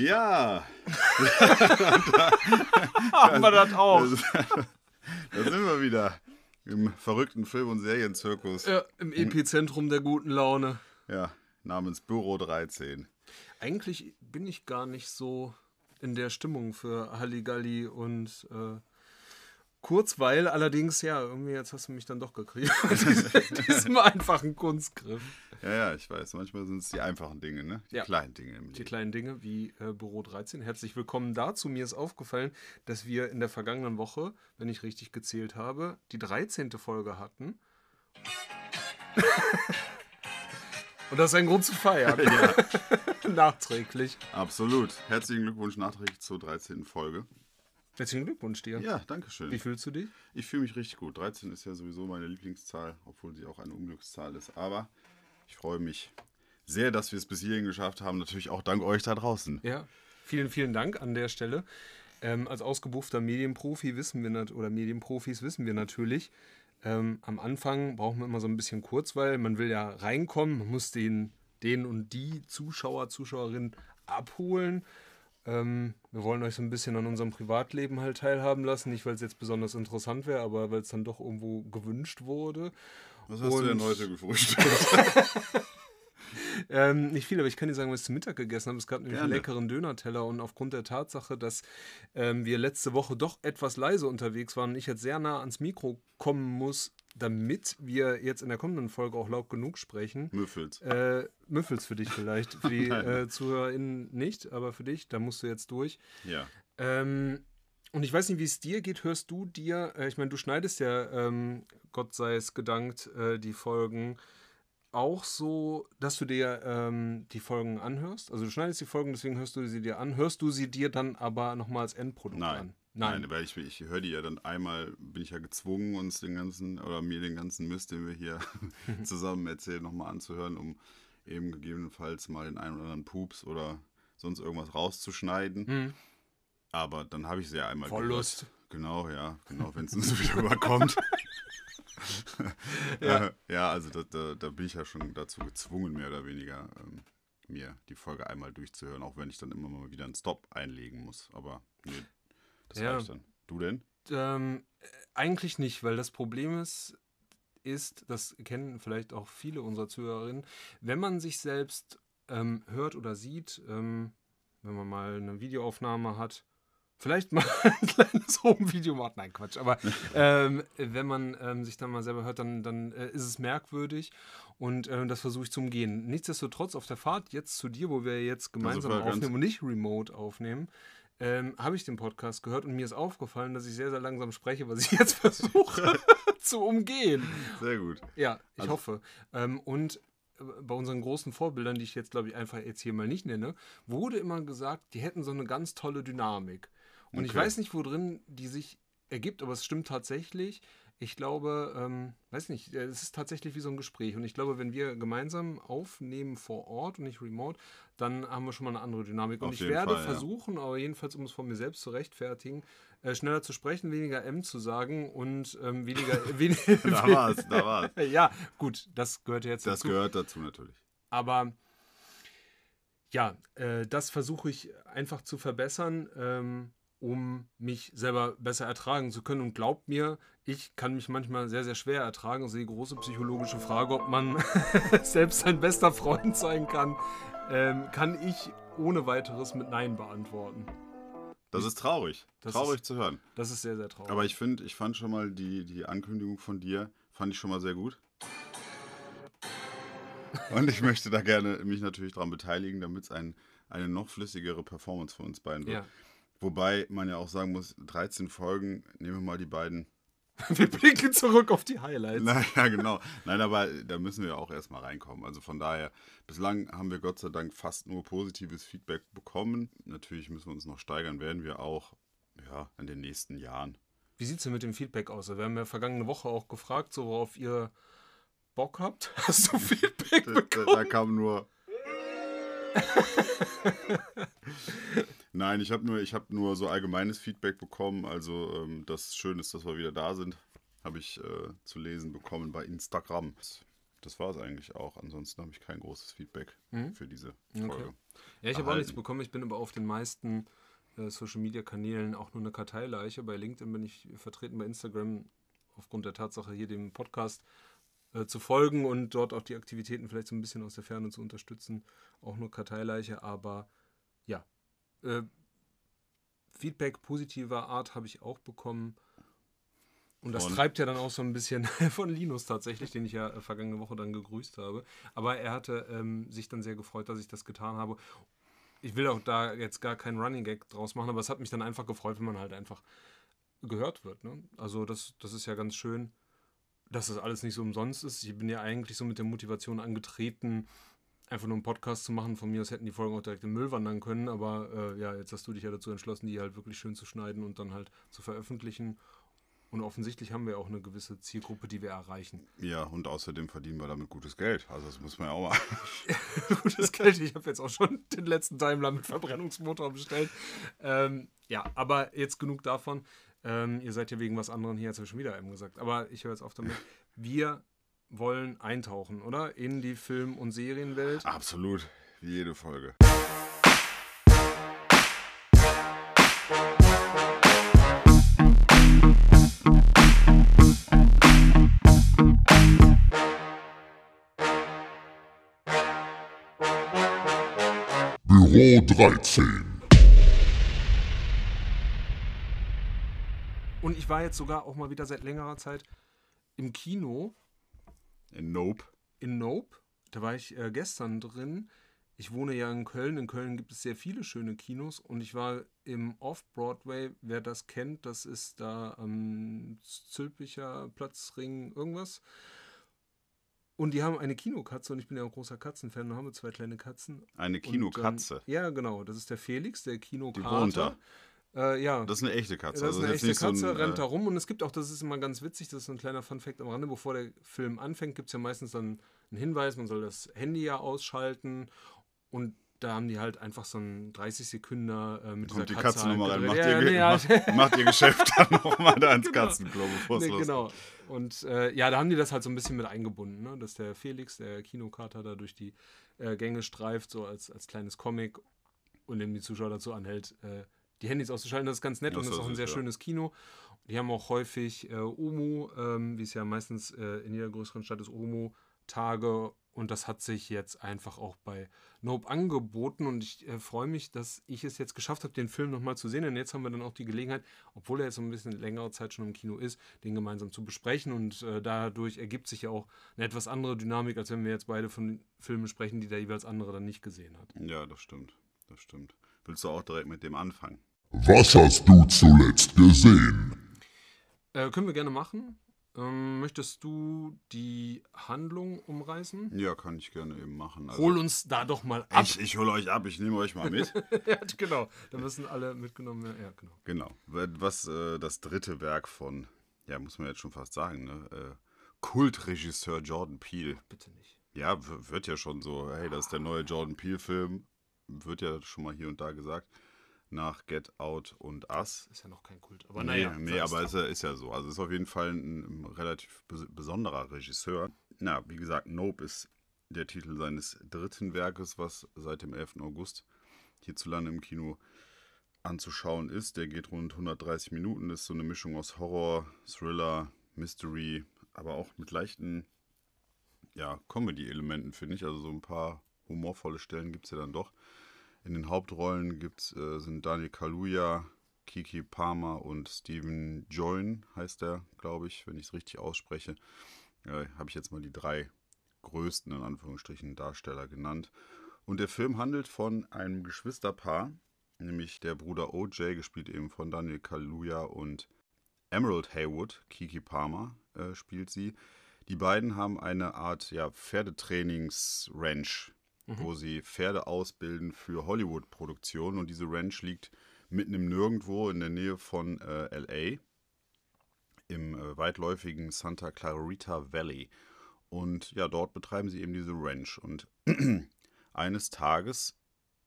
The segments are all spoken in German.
Ja. Haben wir das auch. Da sind wir wieder im verrückten Film- und Serienzirkus. Ja, Im Epizentrum der guten Laune. Ja, namens Büro 13. Eigentlich bin ich gar nicht so in der Stimmung für Halligalli und äh, Kurzweil. Allerdings, ja, irgendwie jetzt hast du mich dann doch gekriegt. Diesem einfachen Kunstgriff. Ja, ja, ich weiß. Manchmal sind es die einfachen Dinge, ne? Die Ja. kleinen Dinge im Die kleinen Dinge wie äh, Büro 13. Herzlich willkommen dazu. Mir ist aufgefallen, dass wir in der vergangenen Woche, wenn ich richtig gezählt habe, die 13. Folge hatten. Und das ist ein Grund zu feiern. Ja, Nachträglich. absolut. Herzlichen Glückwunsch nachträglich zur 13. Folge. Herzlichen Glückwunsch dir. Ja, danke schön. Wie fühlst du dich? Ich fühle mich richtig gut. 13 ist ja sowieso meine Lieblingszahl, obwohl sie auch eine Unglückszahl ist. Aber ich freue mich sehr, dass wir es bis hierhin geschafft haben. Natürlich auch dank euch da draußen. Ja, vielen, vielen Dank an der Stelle. Ähm, als ausgebuffter Medienprofi wissen wir oder Medienprofis wissen wir natürlich, ähm, am Anfang brauchen wir immer so ein bisschen Kurzweil. Man will ja reinkommen, man muss den, den und die Zuschauer, Zuschauerinnen abholen. Ähm, wir wollen euch so ein bisschen an unserem Privatleben halt teilhaben lassen. Nicht, weil es jetzt besonders interessant wäre, aber weil es dann doch irgendwo gewünscht wurde. Was hast du denn Und- heute gefrühstückt? Ähm, nicht viel, aber ich kann dir sagen, was ich zu Mittag gegessen habe. Es gab nämlich einen Gerne. leckeren Döner-Teller und aufgrund der Tatsache, dass ähm, wir letzte Woche doch etwas leise unterwegs waren und ich jetzt sehr nah ans Mikro kommen muss, damit wir jetzt in der kommenden Folge auch laut genug sprechen. Müffels. Äh, Müffels für dich vielleicht, für die äh, ZuhörerInnen nicht, aber für dich, da musst du jetzt durch. Ja. Ähm, und ich weiß nicht, wie es dir geht. Hörst du dir, äh, ich meine, du schneidest ja, ähm, Gott sei es gedankt, äh, die Folgen auch so, dass du dir ähm, die Folgen anhörst? Also du schneidest die Folgen, deswegen hörst du sie dir an. Hörst du sie dir dann aber nochmal als Endprodukt Nein. an? Nein, weil ich, ich höre die ja dann einmal, bin ich ja gezwungen, uns den ganzen, oder mir den ganzen Mist, den wir hier zusammen erzählen, nochmal anzuhören, um eben gegebenenfalls mal den einen oder anderen Pups oder sonst irgendwas rauszuschneiden. Hm. Aber dann habe ich sie ja einmal Wollust. gehört. Genau, ja, genau, wenn es uns wieder überkommt. Ja. ja. ja, also da, da, da bin ich ja schon dazu gezwungen, mehr oder weniger, ähm, mir die Folge einmal durchzuhören, auch wenn ich dann immer mal wieder einen Stop einlegen muss. Aber nee, das Ja. reicht dann. Du denn? Ähm, äh, eigentlich nicht, weil das Problem ist, ist, das kennen vielleicht auch viele unserer Zuhörerinnen, wenn man sich selbst ähm, hört oder sieht, ähm, wenn man mal eine Videoaufnahme hat, vielleicht mal ein kleines Home-Video macht, nein Quatsch, aber ähm, wenn man ähm, sich dann mal selber hört, dann, dann äh, ist es merkwürdig und äh, das versuche ich zu umgehen. Nichtsdestotrotz auf der Fahrt jetzt zu dir, wo wir jetzt gemeinsam aufnehmen und nicht remote aufnehmen, ähm, habe ich den Podcast gehört und mir ist aufgefallen, dass ich sehr, sehr langsam spreche, was ich jetzt versuche zu umgehen. Sehr gut. Ja, ich Also- hoffe. Ähm, und äh, bei unseren großen Vorbildern, die ich jetzt, glaube ich, einfach jetzt hier mal nicht nenne, wurde immer gesagt, die hätten so eine ganz tolle Dynamik. Und ich Okay. weiß nicht, wo drin die sich ergibt, aber es stimmt tatsächlich. Ich glaube, ähm, weiß nicht, es ist tatsächlich wie so ein Gespräch. Und ich glaube, wenn wir gemeinsam aufnehmen vor Ort und nicht remote, dann haben wir schon mal eine andere Dynamik. Und Auf ich jeden werde Fall, ja. versuchen, aber jedenfalls, um es von mir selbst zu rechtfertigen, äh, schneller zu sprechen, weniger M zu sagen und ähm, weniger. wen Da war's, da war's. ja, gut, das gehört ja jetzt Das dazu. gehört dazu natürlich. Aber ja, äh, das versuche ich einfach zu verbessern, ähm, um mich selber besser ertragen zu können. Und glaubt mir, ich kann mich manchmal sehr, sehr schwer ertragen. Also die große psychologische Frage, ob man selbst sein bester Freund sein kann, ähm, kann ich ohne weiteres mit Nein beantworten. Das ist traurig. Das traurig ist- zu hören. Das ist sehr, sehr traurig. Aber ich finde, ich fand schon mal die, die Ankündigung von dir, fand ich schon mal sehr gut. Und ich möchte da gerne mich natürlich daran beteiligen, damit es ein, eine noch flüssigere Performance von uns beiden wird. ja. Wobei man ja auch sagen muss, 13 Folgen, nehmen wir mal die beiden. Wir blicken zurück auf die Highlights. Naja, genau. Nein, aber da müssen wir auch erstmal reinkommen. Also von daher, bislang haben wir Gott sei Dank fast nur positives Feedback bekommen. Natürlich müssen wir uns noch steigern, werden wir auch ja, in den nächsten Jahren. Wie sieht es denn mit dem Feedback aus? Wir haben ja vergangene Woche auch gefragt, so worauf ihr Bock habt. Hast du Feedback Da, da, bekommen? da kam nur. Nein, ich habe nur, ich hab nur so allgemeines Feedback bekommen. Also, ähm, das schön ist, dass wir wieder da sind. Habe ich äh, zu lesen bekommen bei Instagram. Das war es eigentlich auch. Ansonsten habe ich kein großes Feedback Mhm. für diese Okay. Folge. Ja, ich habe auch nichts bekommen. Ich bin aber auf den meisten äh, Social Media Kanälen auch nur eine Karteileiche. Bei LinkedIn bin ich vertreten, bei Instagram aufgrund der Tatsache, hier dem Podcast äh, zu folgen und dort auch die Aktivitäten vielleicht so ein bisschen aus der Ferne zu unterstützen. Auch nur Karteileiche, aber ja. Äh, Feedback positiver Art habe ich auch bekommen. Und das treibt ja dann auch so ein bisschen von Linus tatsächlich, den ich ja äh, vergangene Woche dann gegrüßt habe. Aber er hatte ähm, sich dann sehr gefreut, dass ich das getan habe. Ich will auch da jetzt gar keinen Running Gag draus machen, aber es hat mich dann einfach gefreut, wenn man halt einfach gehört wird. Ne? Also das, das ist ja ganz schön, dass das alles nicht so umsonst ist. Ich bin ja eigentlich so mit der Motivation angetreten, einfach nur einen Podcast zu machen. Von mir aus hätten die Folgen auch direkt im Müll wandern können, aber äh, ja, jetzt hast du dich ja dazu entschlossen, die halt wirklich schön zu schneiden und dann halt zu veröffentlichen. Und offensichtlich haben wir auch eine gewisse Zielgruppe, die wir erreichen. Ja, und außerdem verdienen wir damit gutes Geld. Also das muss man ja auch mal. Gutes Geld. Ich habe jetzt auch schon den letzten Daimler mit Verbrennungsmotor bestellt. Ähm, ja, aber jetzt genug davon. Ähm, ihr seid ja wegen was anderem hier, jetzt schon wieder eben gesagt. Aber ich höre jetzt auf damit. Wir wollen eintauchen, oder? In die Film- und Serienwelt. Absolut. Wie jede Folge. Büro 13. Und ich war jetzt sogar auch mal wieder seit längerer Zeit im Kino In Nope. in Nope. Da war ich äh, gestern drin. Ich wohne ja in Köln. In Köln gibt es sehr viele schöne Kinos und ich war im Off-Broadway. Wer das kennt, das ist da am Zülpicher Platzring irgendwas. Und die haben eine Kinokatze und ich bin ja ein großer Katzenfan. Da haben wir zwei kleine Katzen. Eine Und, Kinokatze. Ähm, ja, genau. Das ist der Felix, der Kinokater. wohnt da. Äh, ja, Das ist eine echte Katze. das ist also eine jetzt echte nicht so ein, Katze, rennt äh, da rum und es gibt auch, das ist immer ganz witzig, das ist ein kleiner Funfact am Rande, bevor der Film anfängt, gibt es ja meistens dann einen Hinweis, man soll das Handy ja ausschalten und da haben die halt einfach so einen 30 Sekunden äh, mit Kommt die dieser Katze nochmal rein, macht, ja, ihr, ja, macht, macht ihr Geschäft dann nochmal da ins Genau. Katzenklo, bevor es nee, losgeht. genau. Und äh, ja, da haben die das halt so ein bisschen mit eingebunden, ne? dass der Felix, der Kinokater, da durch die äh, Gänge streift, so als, als kleines Comic und eben die Zuschauer dazu anhält, äh, die Handys auszuschalten. Das ist ganz nett Das und das ist ist auch ein sehr ja. schönes Kino. Die haben auch häufig äh, Omo, ähm, wie es ja meistens äh, in jeder größeren Stadt ist, Omo-Tage. Und das hat sich jetzt einfach auch bei Nope angeboten. Und ich äh, freue mich, dass ich es jetzt geschafft habe, den Film nochmal zu sehen. Denn jetzt haben wir dann auch die Gelegenheit, obwohl er jetzt so ein bisschen längere Zeit schon im Kino ist, den gemeinsam zu besprechen. Und äh, dadurch ergibt sich ja auch eine etwas andere Dynamik, als wenn wir jetzt beide von Filmen sprechen, die der jeweils andere dann nicht gesehen hat. Ja, das stimmt. Das stimmt. Willst du auch direkt mit dem anfangen? Was hast du zuletzt gesehen? Äh, können wir gerne machen. Ähm, möchtest du die Handlung umreißen? Ja, kann ich gerne eben machen. Also, Hol uns da doch mal ab. ich, ich hole euch ab, ich nehme euch mal mit. ja, genau. Da müssen alle mitgenommen werden. Ja, genau. genau. Was äh, das dritte Werk von, ja, muss man jetzt schon fast sagen, ne? Äh, Kultregisseur Jordan Peele. Bitte nicht. Ja, wird ja schon so, hey, das ist der neue Jordan Peele-Film. Wird ja schon mal hier und da gesagt. Nach Get Out und Us. Ist ja noch kein Kult. Aber nee, naja. nee aber ist ja, ist ja so. Also ist auf jeden Fall ein, ein relativ bes besonderer Regisseur. Na, wie gesagt, Nope ist der Titel seines dritten Werkes, was seit dem 11. August hierzulande im Kino anzuschauen ist. Der geht rund 130 Minuten, ist so eine Mischung aus Horror, Thriller, Mystery, aber auch mit leichten ja, Comedy-Elementen, finde ich. Also so ein paar humorvolle Stellen gibt es ja dann doch. In den Hauptrollen gibt's, äh, sind Daniel Kaluuya, Kiki Palmer und Steven Join, heißt der, glaube ich, wenn ich es richtig ausspreche. Äh, Habe ich jetzt mal die drei größten, in Anführungsstrichen, Darsteller genannt. Und der Film handelt von einem Geschwisterpaar, nämlich der Bruder OJ, gespielt eben von Daniel Kaluuya und Emerald Haywood, Kiki Palmer äh, spielt sie. Die beiden haben eine Art ja, Pferdetrainings-Ranch, wo sie Pferde ausbilden für Hollywood-Produktionen. Und diese Ranch liegt mitten im Nirgendwo in der Nähe von äh, LA, im äh, weitläufigen Santa Clarita Valley. Und ja, dort betreiben sie eben diese Ranch. Und eines Tages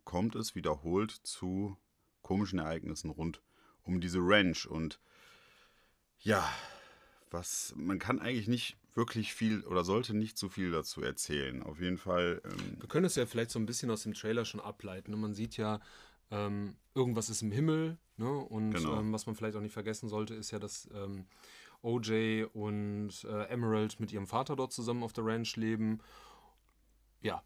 kommt es wiederholt zu komischen Ereignissen rund um diese Ranch. Und ja, was, man kann eigentlich nicht wirklich viel oder sollte nicht zu viel dazu erzählen. Auf jeden Fall. Ähm, Wir können es ja vielleicht so ein bisschen aus dem Trailer schon ableiten. Man sieht ja, ähm, irgendwas ist im Himmel. Ne? Und Genau. ähm, was man vielleicht auch nicht vergessen sollte, ist ja, dass ähm, OJ und äh, Emerald mit ihrem Vater dort zusammen auf der Ranch leben. Ja,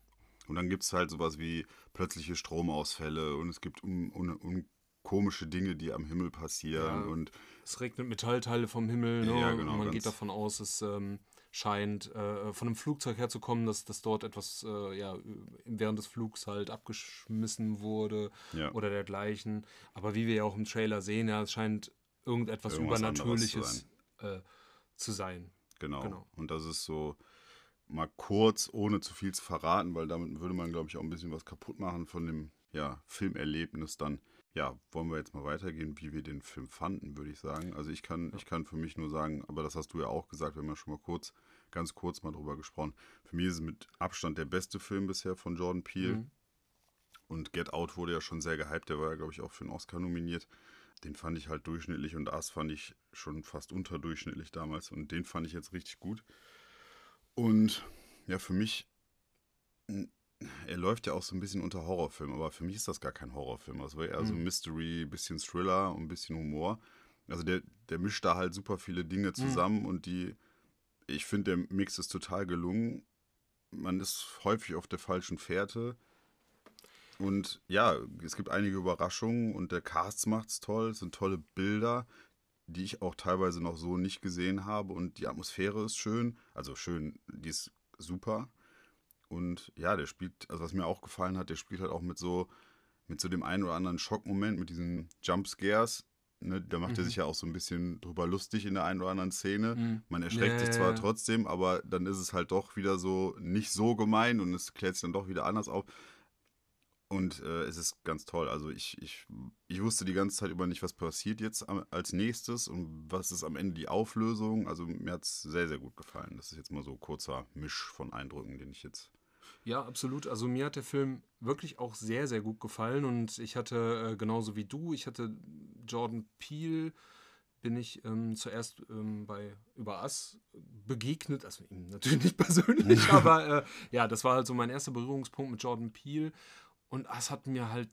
Und dann gibt es halt sowas wie plötzliche Stromausfälle und es gibt un, un, un, komische Dinge, die am Himmel passieren. Ja. Und es regnet Metallteile vom Himmel. Ne? Ja, genau, und man geht davon aus, es ähm, scheint äh, von einem Flugzeug herzukommen, dass, dass dort etwas äh, ja, während des Flugs halt abgeschmissen wurde ja, oder dergleichen. Aber wie wir ja auch im Trailer sehen, ja, es scheint irgendetwas Irgendwas Übernatürliches äh, zu sein. genau. genau. Und das ist so mal kurz, ohne zu viel zu verraten, weil damit würde man, glaube ich, auch ein bisschen was kaputt machen von dem ja, Filmerlebnis dann. Ja, wollen wir jetzt mal weitergehen, wie wir den Film fanden, würde ich sagen. Also ich kann, ich kann für mich nur sagen, aber das hast du ja auch gesagt, wir haben ja schon mal kurz, ganz kurz mal drüber gesprochen. Für mich ist es mit Abstand der beste Film bisher von Jordan Peele. Mhm. Und Get Out wurde ja schon sehr gehypt, der war ja, glaube ich, auch für einen Oscar nominiert. Den fand ich halt durchschnittlich und Us fand ich schon fast unterdurchschnittlich damals. Und den fand ich jetzt richtig gut. Und ja, für mich, er läuft ja auch so ein bisschen unter Horrorfilm, aber für mich ist das gar kein Horrorfilm. Das war eher so Mhm. Mystery, bisschen Thriller und ein bisschen Humor. Also der, der mischt da halt super viele Dinge zusammen und die, ich finde, der Mix ist total gelungen. Man ist häufig auf der falschen Fährte. Und ja, es gibt einige Überraschungen und der Cast macht's toll. Es sind tolle Bilder, die ich auch teilweise noch so nicht gesehen habe. Und die Atmosphäre ist schön. Also schön, die ist super. Und ja, der spielt, also was mir auch gefallen hat, der spielt halt auch mit so, mit so dem einen oder anderen Schockmoment, mit diesen Jumpscares. Ne, da macht er Mhm. sich ja auch so ein bisschen drüber lustig in der einen oder anderen Szene. Mhm. Man erschreckt Ja, sich zwar ja. trotzdem, aber dann ist es halt doch wieder so nicht so gemein und es klärt sich dann doch wieder anders auf. Und äh, es ist ganz toll. Also ich, ich, ich wusste die ganze Zeit über nicht, was passiert jetzt am- als nächstes und was ist am Ende die Auflösung. Also mir hat es sehr, sehr gut gefallen. Das ist jetzt mal so ein kurzer Misch von Eindrücken, den ich jetzt. Ja, absolut. Also mir hat der Film wirklich auch sehr, sehr gut gefallen und ich hatte äh, genauso wie du, ich hatte Jordan Peele, bin ich ähm, zuerst ähm, bei über Us begegnet, also ihm natürlich nicht persönlich, aber äh, ja, das war halt so mein erster Berührungspunkt mit Jordan Peele und Us hat mir halt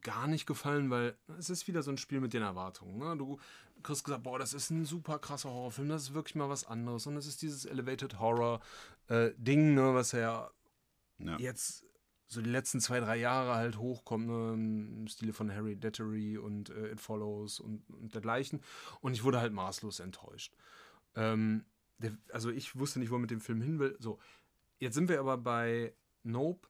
gar nicht gefallen, weil es ist wieder so ein Spiel mit den Erwartungen. Ne? Du kriegst gesagt, boah, das ist ein super krasser Horrorfilm, das ist wirklich mal was anderes und es ist dieses Elevated Horror äh, Ding, ne, was ja Ja, jetzt so die letzten zwei, drei Jahre halt hochkommt, ne, im Stile von Harry Dettery und äh, It Follows und, und dergleichen. Und ich wurde halt maßlos enttäuscht. Ähm, der, also ich wusste nicht, wo mit dem Film hin will. So, jetzt sind wir aber bei Nope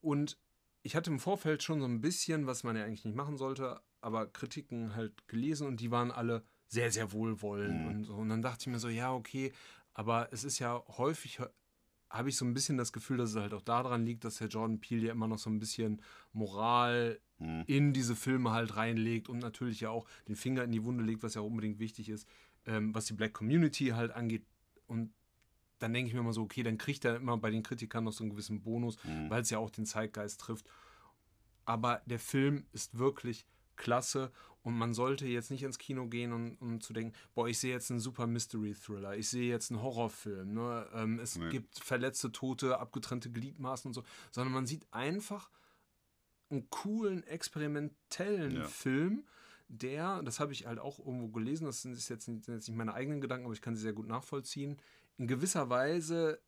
und ich hatte im Vorfeld schon so ein bisschen, was man ja eigentlich nicht machen sollte, aber Kritiken halt gelesen und die waren alle sehr, sehr wohlwollend Mhm. und so. Und dann dachte ich mir so, ja, okay, aber es ist ja häufig, habe ich so ein bisschen das Gefühl, dass es halt auch daran liegt, dass der Jordan Peele ja immer noch so ein bisschen Moral Hm. in diese Filme halt reinlegt und natürlich ja auch den Finger in die Wunde legt, was ja auch unbedingt wichtig ist, ähm, was die Black Community halt angeht. Und dann denke ich mir mal so, okay, dann kriegt er immer bei den Kritikern noch so einen gewissen Bonus, Mhm. weil es ja auch den Zeitgeist trifft. Aber der Film ist wirklich klasse und man sollte jetzt nicht ins Kino gehen und, um zu denken, boah, ich sehe jetzt einen super Mystery-Thriller, ich sehe jetzt einen Horrorfilm, ne? ähm, es Nee. gibt verletzte Tote, abgetrennte Gliedmaßen und so, sondern man sieht einfach einen coolen, experimentellen Ja. Film, der, das habe ich halt auch irgendwo gelesen, das sind jetzt nicht, sind jetzt nicht meine eigenen Gedanken, aber ich kann sie sehr gut nachvollziehen, in gewisser Weise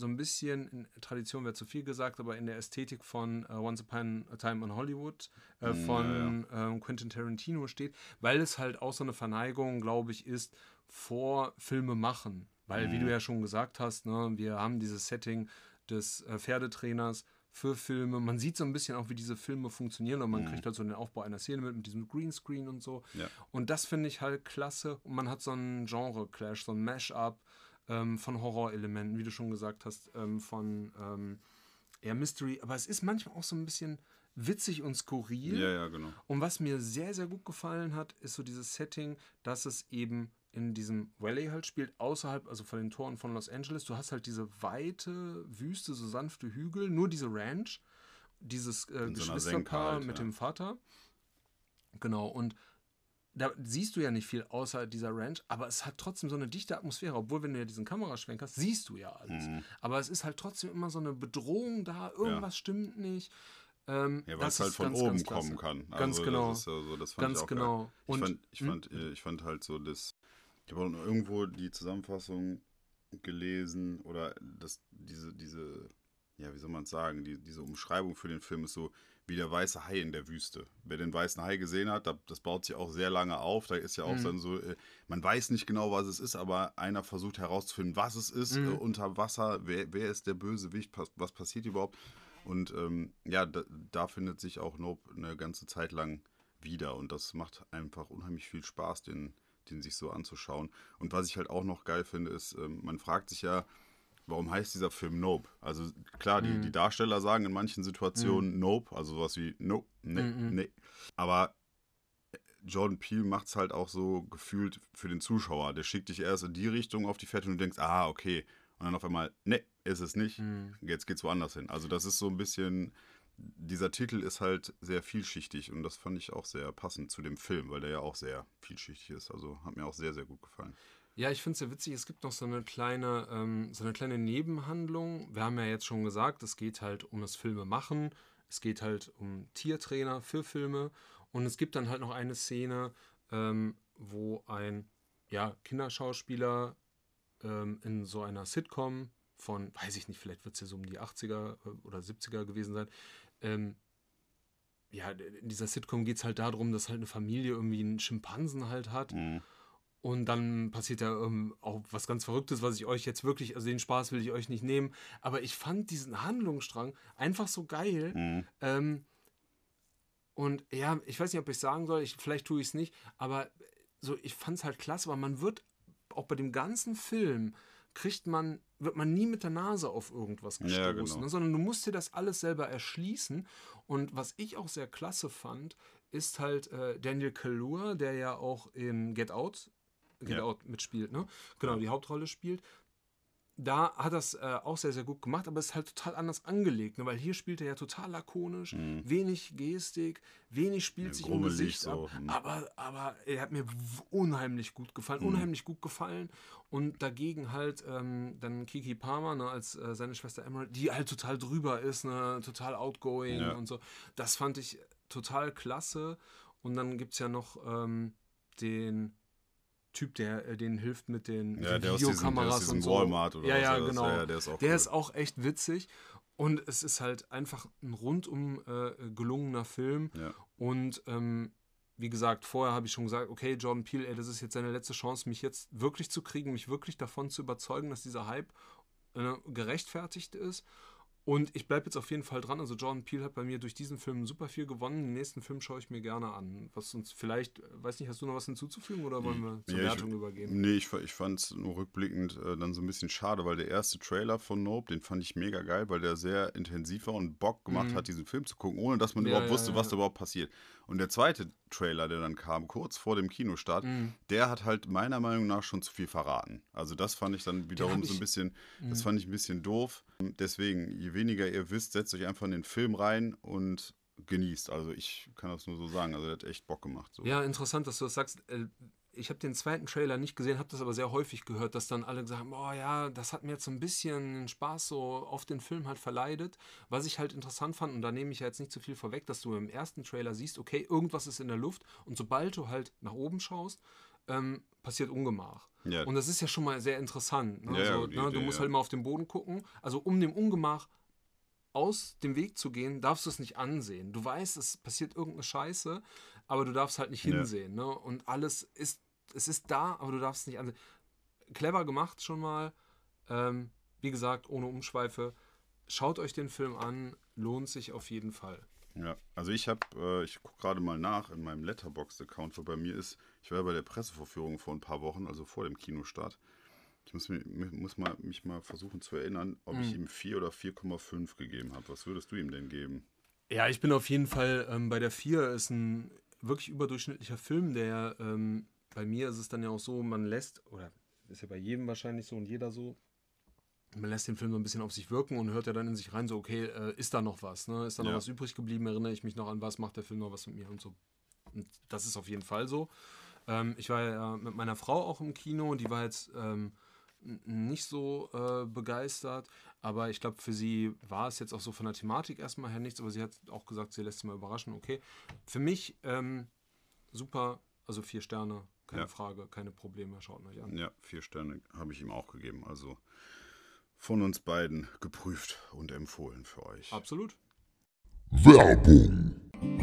so ein bisschen, in Tradition wäre zu viel gesagt, aber in der Ästhetik von äh, Once Upon a Time in Hollywood äh, Mm, von Ähm, Quentin Tarantino steht, weil es halt auch so eine Verneigung, glaube ich, ist vor Filme machen. Weil, wie Mhm. du ja schon gesagt hast, ne, wir haben dieses Setting des äh, Pferdetrainers für Filme. Man sieht so ein bisschen auch, wie diese Filme funktionieren und man Mhm. kriegt halt so den Aufbau einer Szene mit, mit diesem Greenscreen und so. Ja. Und das finde ich halt klasse. Und man hat so einen Genre-Clash, so ein Mash-up ähm, von Horrorelementen, wie du schon gesagt hast, ähm, von ähm, eher Mystery. Aber es ist manchmal auch so ein bisschen witzig und skurril. Ja, ja, genau. Und was mir sehr, sehr gut gefallen hat, ist so dieses Setting, dass es eben in diesem Valley halt spielt, außerhalb, also von den Toren von Los Angeles. Du hast halt diese weite Wüste, so sanfte Hügel, nur diese Ranch, dieses äh, In so Geschwisterpaar halt, mit ja. dem Vater. Genau, und da siehst du ja nicht viel außer dieser Ranch, aber es hat trotzdem so eine dichte Atmosphäre, obwohl wenn du ja diesen Kameraschwenk hast, siehst du ja alles. Mhm. Aber es ist halt trotzdem immer so eine Bedrohung da, irgendwas stimmt nicht. Ähm, Ja, weil es halt von ganz, oben ganz kommen kann. Ganz also, genau. Das ist ja so, das fand Ganz ich auch genau. Geil. Ich, Und- fand, ich, hm? fand, äh, ich fand halt so das. Ich habe auch noch irgendwo die Zusammenfassung gelesen oder das, diese, diese, ja, wie soll man es sagen, die, diese Umschreibung für den Film ist so wie der weiße Hai in der Wüste. Wer den weißen Hai gesehen hat, da, das baut sich auch sehr lange auf. Da ist ja auch Mhm. dann so, äh, man weiß nicht genau, was es ist, aber einer versucht herauszufinden, was es ist Mhm. äh, unter Wasser, wer, wer ist der Bösewicht, was, was passiert überhaupt. Und ähm, ja, da, da findet sich auch Nope eine ganze Zeit lang wieder. Und das macht einfach unheimlich viel Spaß, den, den sich so anzuschauen. Und was ich halt auch noch geil finde, ist, ähm, man fragt sich ja, warum heißt dieser Film Nope? Also klar, die, Mhm. die Darsteller sagen in manchen Situationen Nope, also sowas wie Nope, nee, Mhm. nee. Aber äh, Jordan Peele macht es halt auch so gefühlt für den Zuschauer. Der schickt dich erst in die Richtung auf die Fährte und du denkst, ah, okay. Und dann auf einmal, nee, ist es nicht. Mhm. Jetzt geht's woanders hin. Also das ist so ein bisschen, dieser Titel ist halt sehr vielschichtig und das fand ich auch sehr passend zu dem Film, weil der ja auch sehr vielschichtig ist. Also hat mir auch sehr, sehr gut gefallen. Ja, ich finde es sehr witzig. Es gibt noch so eine kleine, ähm, so eine kleine Nebenhandlung. Wir haben ja jetzt schon gesagt, es geht halt um das Filme machen. Es geht halt um Tiertrainer für Filme. Und es gibt dann halt noch eine Szene, ähm, wo ein ja, Kinderschauspieler ähm, in so einer Sitcom von, weiß ich nicht, vielleicht wird es ja so um die 80er oder 70er gewesen sein, ähm, ja, in dieser Sitcom geht es halt darum, dass halt eine Familie irgendwie einen Schimpansen halt hat. Mhm. Und dann passiert ja ähm, auch was ganz Verrücktes, was ich euch jetzt wirklich, also den Spaß will ich euch nicht nehmen, aber ich fand diesen Handlungsstrang einfach so geil. Mhm. Ähm, und ja, ich weiß nicht, ob ich sagen soll, ich, vielleicht tue ich es nicht, aber so, ich fand es halt klasse, weil man wird auch bei dem ganzen Film kriegt man, wird man nie mit der Nase auf irgendwas gestoßen, Ja, genau. ne, sondern du musst dir das alles selber erschließen. Und was ich auch sehr klasse fand, ist halt äh, Daniel Kaluuya, der ja auch in Get Out, Get Ja. Mitspielt, ne? Genau, die Hauptrolle spielt. Da hat das äh, auch sehr, sehr gut gemacht, aber es ist halt total anders angelegt, ne? weil hier spielt er ja total lakonisch, wenig Gestik, wenig spielt Ja, sich im Gesicht so, ab, hm. aber, aber er hat mir unheimlich gut gefallen, Mhm. unheimlich gut gefallen und dagegen halt ähm, dann Kiki Palmer ne, als äh, seine Schwester Emerald, die halt total drüber ist, ne, total outgoing Ja. und so. Das fand ich total klasse und dann gibt es ja noch ähm, den Typ, der äh, denen hilft mit den, Ja, Videokameras und so. Walmart oder ja, ja, genau. Ja, der ist auch Der cool. ist auch echt witzig. Und es ist halt einfach ein rundum äh, gelungener Film. Ja. Und ähm, wie gesagt, vorher habe ich schon gesagt, okay, Jordan Peele, ey, das ist jetzt seine letzte Chance, mich jetzt wirklich zu kriegen, mich wirklich davon zu überzeugen, dass dieser Hype äh, gerechtfertigt ist. Und ich bleibe jetzt auf jeden Fall dran. Also Jordan Peele hat bei mir durch diesen Film super viel gewonnen. Den nächsten Film schaue ich mir gerne an. Was uns vielleicht, weiß nicht, hast du noch was hinzuzufügen oder wollen wir zur Ja, ich- Wertung übergehen? Nee, ich, ich fand es nur rückblickend äh, dann so ein bisschen schade, weil der erste Trailer von Nope, den fand ich mega geil, weil der sehr intensiv war und Bock gemacht hat, diesen Film zu gucken, ohne dass man Mhm. Ja, überhaupt ja, wusste, was da überhaupt passiert. Und der zweite Trailer, der dann kam, kurz vor dem Kinostart, Mhm. der hat halt meiner Meinung nach schon zu viel verraten. Also das fand ich dann wiederum so ein bisschen, Mhm. das fand ich ein bisschen doof. Deswegen, je weniger ihr wisst, setzt euch einfach in den Film rein und genießt. Also ich kann das nur so sagen. Also der hat echt Bock gemacht. So. Ja, interessant, dass du das sagst. Ich habe den zweiten Trailer nicht gesehen, habe das aber sehr häufig gehört, dass dann alle gesagt haben, oh ja, das hat mir jetzt so ein bisschen Spaß so auf den Film halt verleidet. Was ich halt interessant fand, und da nehme ich ja jetzt nicht zu viel vorweg, dass du im ersten Trailer siehst, okay, irgendwas ist in der Luft und sobald du halt nach oben schaust, ähm, passiert Ungemach. Ja. Und das ist ja schon mal sehr interessant. Ne? Ja, ja, so, die ne? Du Idee, musst ja. halt mal auf den Boden gucken. Also um dem Ungemach aus dem Weg zu gehen, darfst du es nicht ansehen. Du weißt, es passiert irgendeine Scheiße, aber du darfst halt nicht Ja. hinsehen. Ne? Und alles ist, es ist da, aber du darfst es nicht ansehen. Clever gemacht schon mal. Ähm, wie gesagt, ohne Umschweife. Schaut euch den Film an, lohnt sich auf jeden Fall. Ja, also ich habe, äh, ich gucke gerade mal nach in meinem Letterboxd-Account, wo bei mir ist, ich war ja bei der Pressevorführung vor ein paar Wochen, also vor dem Kinostart. Ich muss, mir, muss mal, mich mal versuchen zu erinnern, ob Mhm. ich ihm 4 oder 4,5 gegeben habe. Was würdest du ihm denn geben? Ja, ich bin auf jeden Fall ähm, bei der 4. Ist ein wirklich überdurchschnittlicher Film, der ähm, bei mir ist es dann ja auch so, man lässt, oder ist ja bei jedem wahrscheinlich so und jeder so, man lässt den Film so ein bisschen auf sich wirken und hört ja dann in sich rein, so, okay, äh, ist da noch was? Ne? Ist da noch Ja. was übrig geblieben? Erinnere ich mich noch an was? Macht der Film noch was mit mir und so? Und das ist auf jeden Fall so. Ähm, ich war ja mit meiner Frau auch im Kino, die war jetzt ähm, nicht so äh, begeistert, aber ich glaube, für sie war es jetzt auch so von der Thematik erstmal her nichts, aber sie hat auch gesagt, sie lässt sich mal überraschen, okay. Für mich ähm, super, also vier Sterne, keine Ja. Frage, keine Probleme, schaut euch an. Ja, vier Sterne habe ich ihm auch gegeben. Also von uns beiden geprüft und empfohlen für euch. Absolut. Werbung.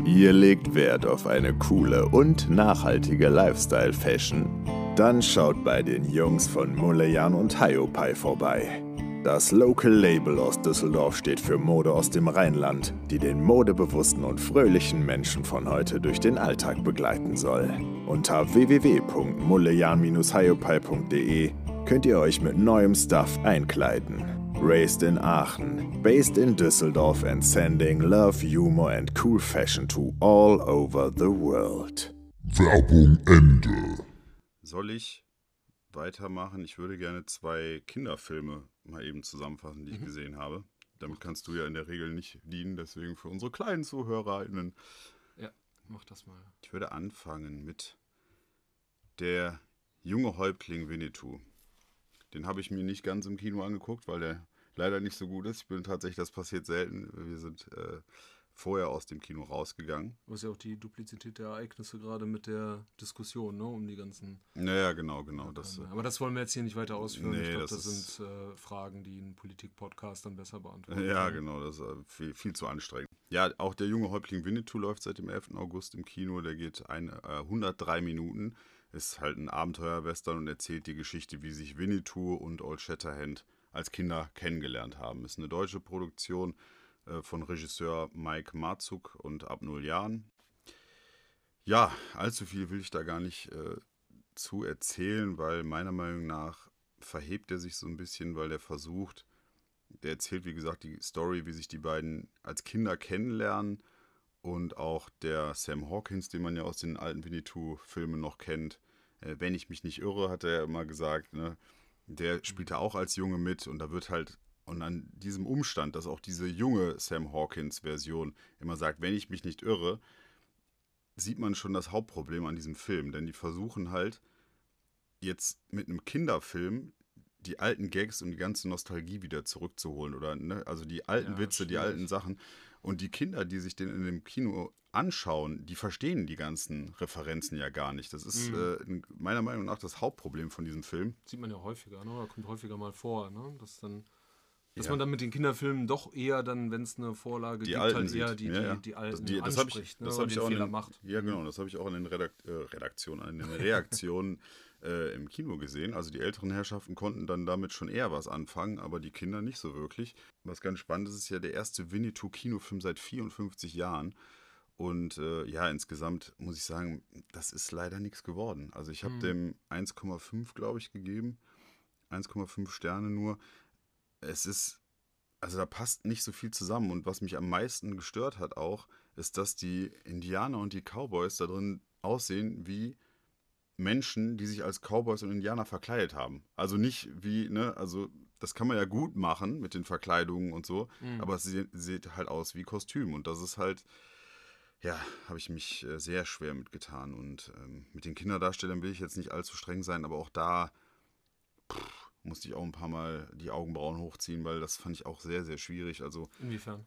Ihr legt Wert auf eine coole und nachhaltige Lifestyle-Fashion? Dann schaut bei den Jungs von Mulejan und Hiopai vorbei. Das Local Label aus Düsseldorf steht für Mode aus dem Rheinland, die den modebewussten und fröhlichen Menschen von heute durch den Alltag begleiten soll. Unter www.mullejan-hiopai.de könnt ihr euch mit neuem Stuff einkleiden. Raised in Aachen, based in Düsseldorf and sending love, humor and cool fashion to all over the world. Werbung Ende. Soll ich weitermachen? Ich würde gerne zwei Kinderfilme mal eben zusammenfassen, die ich gesehen habe. Damit kannst du ja in der Regel nicht dienen, deswegen für unsere kleinen ZuhörerInnen. Ja, mach das mal. Ich würde anfangen mit der junge Häuptling Winnetou. Den habe ich mir nicht ganz im Kino angeguckt, weil der leider nicht so gut ist. Ich bin tatsächlich, das passiert selten. Wir sind äh, vorher aus dem Kino rausgegangen. Was ja auch die Duplizität der Ereignisse gerade mit der Diskussion, ne, um die ganzen. Naja, genau, genau. Das, äh, Aber das wollen wir jetzt hier nicht weiter ausführen. Nee, ich glaube, das das, sind äh, Fragen, die ein Politik-Podcast dann besser beantworten. Ja, können. genau, das ist äh, viel, viel zu anstrengend. Ja, auch der junge Häuptling Winnetou läuft seit dem 11. August im Kino. Der geht ein, äh, 103 Minuten. Ist halt ein Abenteuerwestern und erzählt die Geschichte, wie sich Winnetou und Old Shatterhand als Kinder kennengelernt haben. Ist eine deutsche Produktion von Regisseur Mike Marzuk und Abnul Jan. Ja, allzu viel will ich da gar nicht äh, zu erzählen, weil meiner Meinung nach verhebt er sich so ein bisschen, weil er versucht, der erzählt, wie gesagt, die Story, wie sich die beiden als Kinder kennenlernen und auch der Sam Hawkins, den man ja aus den alten Winnetou-Filmen noch kennt, äh, wenn ich mich nicht irre, hat er ja immer gesagt, ne, der spielt da auch als Junge mit und da wird halt, und an diesem Umstand, dass auch diese junge Sam Hawkins-Version immer sagt, wenn ich mich nicht irre, sieht man schon das Hauptproblem an diesem Film, denn die versuchen halt jetzt mit einem Kinderfilm die alten Gags und die ganze Nostalgie wieder zurückzuholen oder ne, also die alten Ja, Witze, die schwierig. alten Sachen und die Kinder, die sich den in dem Kino anschauen, die verstehen die ganzen Referenzen ja gar nicht. Das ist Mhm. äh, in- meiner Meinung nach das Hauptproblem von diesem Film. Sieht man ja häufiger, ne? Oder kommt häufiger mal vor, ne? Dass dann. Dass Ja. man dann mit den Kinderfilmen doch eher dann, wenn es eine Vorlage die gibt, alten halt eher die, Ja, die, die alten das, die, das ich, anspricht, das ne? ich den auch in Fehler den, macht. Ja, genau, das habe ich auch in den Redakt, äh, Redaktionen, in den Reaktionen äh, im Kino gesehen. Also die älteren Herrschaften konnten dann damit schon eher was anfangen, aber die Kinder nicht so wirklich. Was ganz spannend ist, ist ja der erste Winnetou-Kinofilm seit 54 Jahren. Und äh, ja, insgesamt muss ich sagen, das ist leider nichts geworden. Also ich habe Hm. dem 1,5, glaube ich, gegeben. 1,5 Sterne nur. Es ist, also da passt nicht so viel zusammen. Und was mich am meisten gestört hat auch, ist, dass die Indianer und die Cowboys da drin aussehen wie Menschen, die sich als Cowboys und Indianer verkleidet haben. Also nicht wie, ne, also das kann man ja gut machen mit den Verkleidungen und so, Mhm. aber es sieht, halt aus wie Kostüm. Und das ist halt, ja, habe ich mich äh, sehr schwer mitgetan. Und ähm, mit den Kinderdarstellern will ich jetzt nicht allzu streng sein, aber auch da pff, musste ich auch ein paar Mal die Augenbrauen hochziehen, weil das fand ich auch sehr, sehr schwierig. Also, Inwiefern?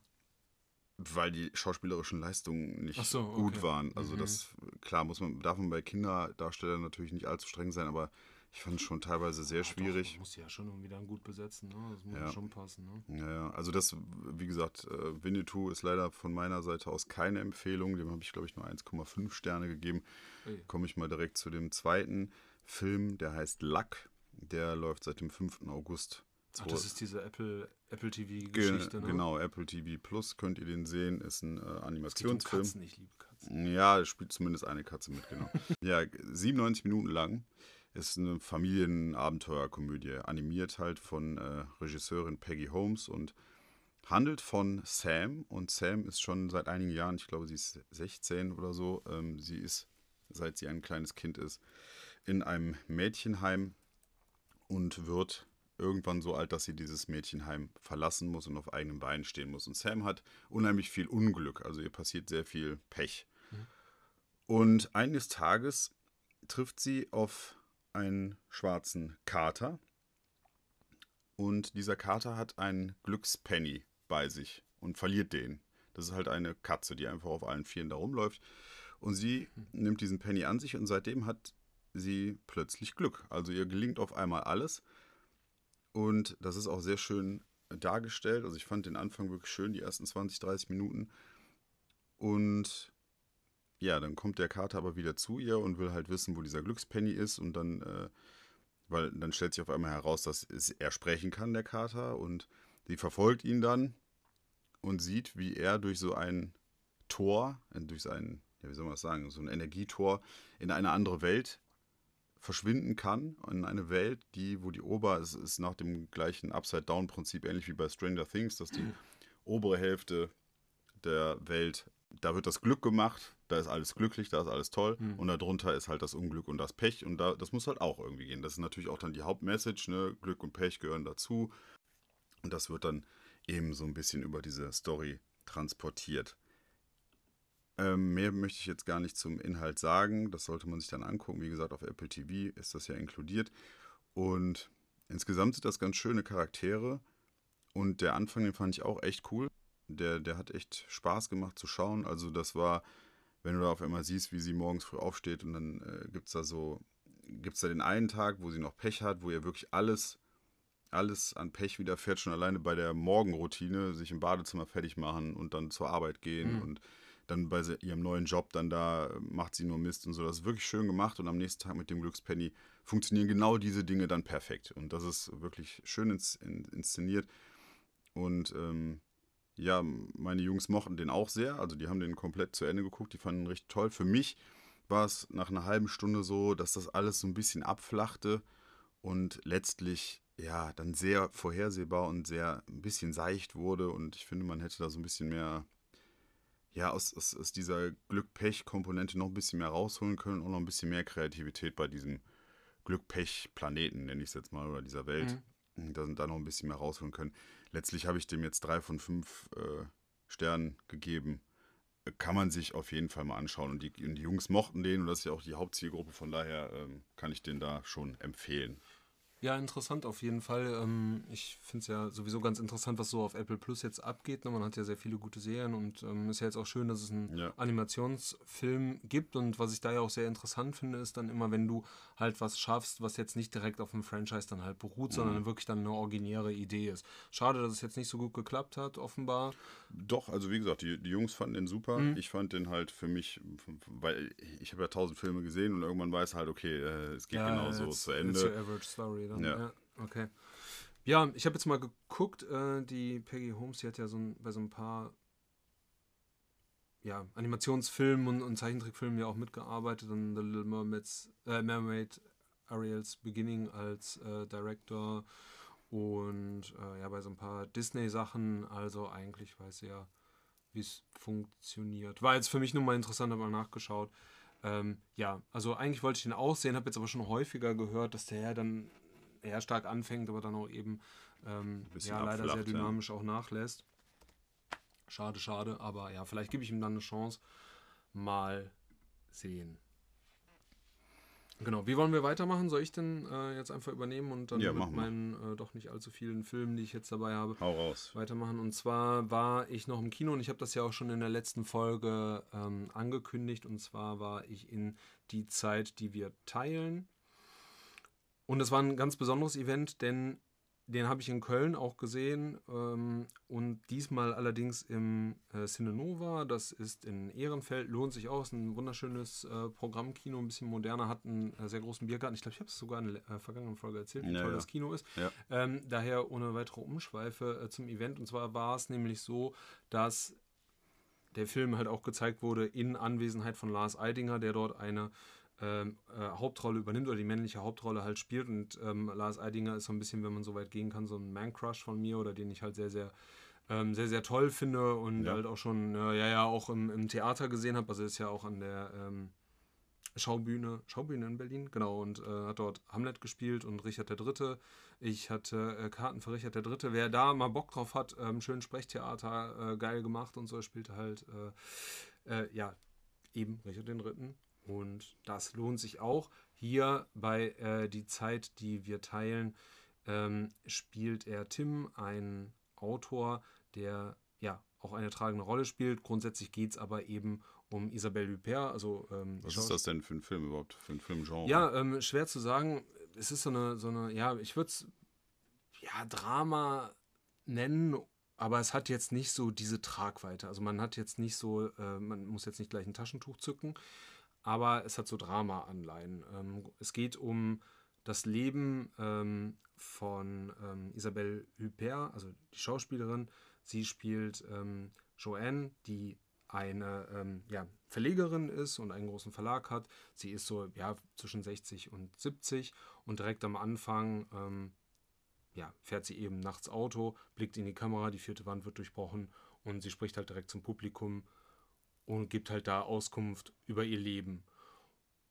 weil die schauspielerischen Leistungen nicht so, gut okay. waren. Also Mhm. das, klar, muss man, darf man bei Kinderdarstellern natürlich nicht allzu streng sein, aber ich fand es schon teilweise sehr Ja, Doch, schwierig. man muss ja schon irgendwie dann gut besetzen, ne? Das muss Ja. schon passen, ne? Ja, ja, also das, wie gesagt, äh, Winnetou ist leider von meiner Seite aus keine Empfehlung. Dem habe ich, glaube ich, nur 1,5 Sterne gegeben. Komme ich mal direkt zu dem zweiten Film, der heißt Luck. Der läuft seit dem 5. August. Ach, das ist diese Apple, Apple Ge TV-Geschichte, ne? Genau, Apple TV Plus könnt ihr den sehen. Ist ein äh, Es geht um Animationsfilm. Katzen, ich liebe Katzen. Ja, spielt zumindest eine Katze mit, genau. ja, 97 Minuten lang. Ist eine Familienabenteuerkomödie, animiert halt von äh, Regisseurin Peggy Holmes und handelt von Sam. Und Sam ist schon seit einigen Jahren, ich glaube, sie ist 16 oder so, ähm, sie ist, seit sie ein kleines Kind ist, in einem Mädchenheim und wird irgendwann so alt, dass sie dieses Mädchenheim verlassen muss und auf eigenen Beinen stehen muss. Und Sam hat unheimlich viel Unglück, also ihr passiert sehr viel Pech. Und eines Tages trifft sie auf einen schwarzen Kater. Und dieser Kater hat einen Glückspenny bei sich und verliert den. Das ist halt eine Katze, die einfach auf allen Vieren da rumläuft. Und sie nimmt diesen Penny an sich und seitdem hat sie plötzlich Glück. Also ihr gelingt auf einmal alles. Und das ist auch sehr schön dargestellt. Also ich fand den Anfang wirklich schön, die ersten 20, 30 Minuten. Und ja, dann kommt der Kater aber wieder zu ihr und will halt wissen, wo dieser Glückspenny ist. Und dann, äh, weil dann stellt sich auf einmal heraus, dass er sprechen kann, der Kater. Und sie verfolgt ihn dann und sieht, wie er durch so ein Tor, äh, durch sein, ja, wie soll man das sagen, so ein Energietor in eine andere Welt verschwinden kann. In eine Welt, die, wo die Ober, es ist nach dem gleichen Upside-Down-Prinzip, ähnlich wie bei Stranger Things, dass die obere Hälfte der Welt, da wird das Glück gemacht, da ist alles glücklich, da ist alles toll und darunter ist halt das Unglück und das Pech und da, das muss halt auch irgendwie gehen. Das ist natürlich auch dann die Hauptmessage, ne? Glück und Pech gehören dazu und das wird dann eben so ein bisschen über diese Story transportiert. Ähm, mehr möchte ich jetzt gar nicht zum Inhalt sagen. Das sollte man sich dann angucken. Wie gesagt, auf Apple TV ist das ja inkludiert. Und insgesamt sind das ganz schöne Charaktere. Und der Anfang, den fand ich auch echt cool. Der, der hat echt Spaß gemacht zu schauen. Also das war, wenn du da auf einmal siehst, wie sie morgens früh aufsteht und dann äh, gibt es da so, gibt es da den einen Tag, wo sie noch Pech hat, wo ihr wirklich alles, alles an Pech widerfährt, schon alleine bei der Morgenroutine, sich im Badezimmer fertig machen und dann zur Arbeit gehen Mhm. und dann bei ihrem neuen Job, dann da äh, macht sie nur Mist und so. Das ist wirklich schön gemacht und am nächsten Tag mit dem Glückspenny funktionieren genau diese Dinge dann perfekt. Und das ist wirklich schön ins, in, inszeniert. Und ähm, ja, meine Jungs mochten den auch sehr. Also die haben den komplett zu Ende geguckt, die fanden ihn richtig toll. Für mich war es nach einer halben Stunde so, dass das alles so ein bisschen abflachte und letztlich ja dann sehr vorhersehbar und sehr ein bisschen seicht wurde. Und ich finde, man hätte da so ein bisschen mehr ja, aus, aus, aus dieser Glück-Pech-Komponente noch ein bisschen mehr rausholen können und noch ein bisschen mehr Kreativität bei diesem Glück-Pech-Planeten, nenne ich es jetzt mal, oder dieser Welt, da, da noch ein bisschen mehr rausholen können. Letztlich habe ich dem jetzt drei von fünf äh, Sternen gegeben. Äh, Kann man sich auf jeden Fall mal anschauen. Und die, und die Jungs mochten den und das ist ja auch die Hauptzielgruppe, von daher ähm, kann ich den da schon empfehlen. Ja, interessant auf jeden Fall. Ähm, ich finde es ja sowieso ganz interessant, was so auf Apple Plus jetzt abgeht. ne? Man hat ja sehr viele gute Serien und ähm, ist ja jetzt auch schön, dass es einen Ja. Animationsfilm gibt. Und was ich da ja auch sehr interessant finde, ist dann immer, wenn du halt was schaffst, was jetzt nicht direkt auf dem Franchise dann halt beruht, sondern wirklich dann eine originäre Idee ist. Schade, dass es jetzt nicht so gut geklappt hat, offenbar. Doch, also wie gesagt, die, die Jungs fanden den super. Ich fand den halt für mich, weil ich habe ja tausend Filme gesehen und irgendwann weiß halt, okay, äh, es geht genau so zu Ende. average story dann. Ja. Ja. okay. Ja, ich habe jetzt mal geguckt, äh, die Peggy Holmes, die hat ja so ein, bei so ein paar ja, Animationsfilmen und, und Zeichentrickfilmen ja auch mitgearbeitet. An The Little Mermaids, äh, Mermaid Ariel's Beginning als äh, Director und äh, ja, bei so ein paar Disney-Sachen. Also eigentlich weiß sie ja, wie es funktioniert. War jetzt für mich nur mal interessant, habe mal nachgeschaut. Ähm, ja, also eigentlich wollte ich den auch sehen, habe jetzt aber schon häufiger gehört, dass der ja dann eher stark anfängt, aber dann auch eben ähm, ja, leider sehr ja. dynamisch auch nachlässt. Schade, schade, aber ja, vielleicht gebe ich ihm dann eine Chance. Mal sehen. Genau, wie wollen wir weitermachen? Soll ich denn äh, jetzt einfach übernehmen und dann Ja, mit meinen äh, doch nicht allzu vielen Filmen, die ich jetzt dabei habe, Hau raus. weitermachen. Und zwar war ich noch im Kino und ich habe das ja auch schon in der letzten Folge ähm, angekündigt. Und zwar war ich in die Zeit, die wir teilen. Und das war ein ganz besonderes Event, denn den habe ich in Köln auch gesehen ähm, und diesmal allerdings im äh, Cinenova. Das ist in Ehrenfeld, lohnt sich auch. Ist ein wunderschönes äh, Programmkino, ein bisschen moderner, hat einen äh, sehr großen Biergarten. Ich glaube, ich habe es sogar in der äh, vergangenen Folge erzählt, wie Ja, toll ja. das Kino ist. Ja. Ähm, daher ohne weitere Umschweife äh, zum Event. Und zwar war es nämlich so, dass der Film halt auch gezeigt wurde in Anwesenheit von Lars Eidinger, der dort eine ähm, äh, Hauptrolle übernimmt oder die männliche Hauptrolle halt spielt. Und ähm, Lars Eidinger ist so ein bisschen, wenn man so weit gehen kann, so ein Man-Crush von mir oder den ich halt sehr, sehr, ähm, sehr, sehr toll finde und Ja. halt auch schon, äh, ja, ja, auch im, im Theater gesehen habe. Also ist ja auch an der ähm, Schaubühne, Schaubühne in Berlin, genau, und äh, hat dort Hamlet gespielt und Richard der Dritte. Ich hatte äh, Karten für Richard der Dritte. Wer da mal Bock drauf hat, ähm, schön Sprechtheater, äh, geil gemacht und so, er spielte halt, äh, äh, ja, eben Richard den Dritten. Und das lohnt sich auch. Hier bei äh, die Zeit, die wir teilen, ähm, spielt er Tim, ein Autor, der ja auch eine tragende Rolle spielt. Grundsätzlich geht es aber eben um Isabelle Huppert. Also, ähm, Was ist das denn für ein Film überhaupt? Für ein Filmgenre? Ja, ähm, schwer zu sagen. Es ist so eine, so eine ja, ich würde es ja, Drama nennen, aber es hat jetzt nicht so diese Tragweite. Also man hat jetzt nicht so, äh, man muss jetzt nicht gleich ein Taschentuch zücken, aber es hat so Drama-Anleihen. Ähm, es geht um das Leben ähm, von ähm, Isabelle Huppert, also die Schauspielerin. Sie spielt ähm, Joanne, die eine ähm, ja, Verlegerin ist und einen großen Verlag hat. Sie ist so ja, zwischen 60 und 70 und direkt am Anfang ähm, ja, fährt sie eben nachts Auto, blickt in die Kamera, die vierte Wand wird durchbrochen und sie spricht halt direkt zum Publikum und gibt halt da Auskunft über ihr Leben.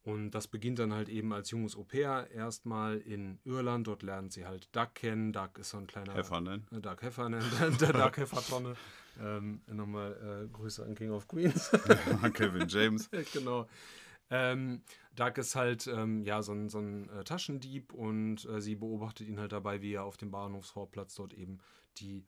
Und das beginnt dann halt eben als junges Au-pair erstmal in Irland. Dort lernt sie halt Doug kennen. Doug ist so ein kleiner. Heffernan. Äh, Doug Heffernan, der Doug Heffertonne. Ähm, nochmal äh, Grüße an King of Queens. Kevin James. genau. Ähm, Doug ist halt ähm, ja, so ein, so ein äh, Taschendieb und äh, sie beobachtet ihn halt dabei, wie er auf dem Bahnhofsvorplatz dort eben die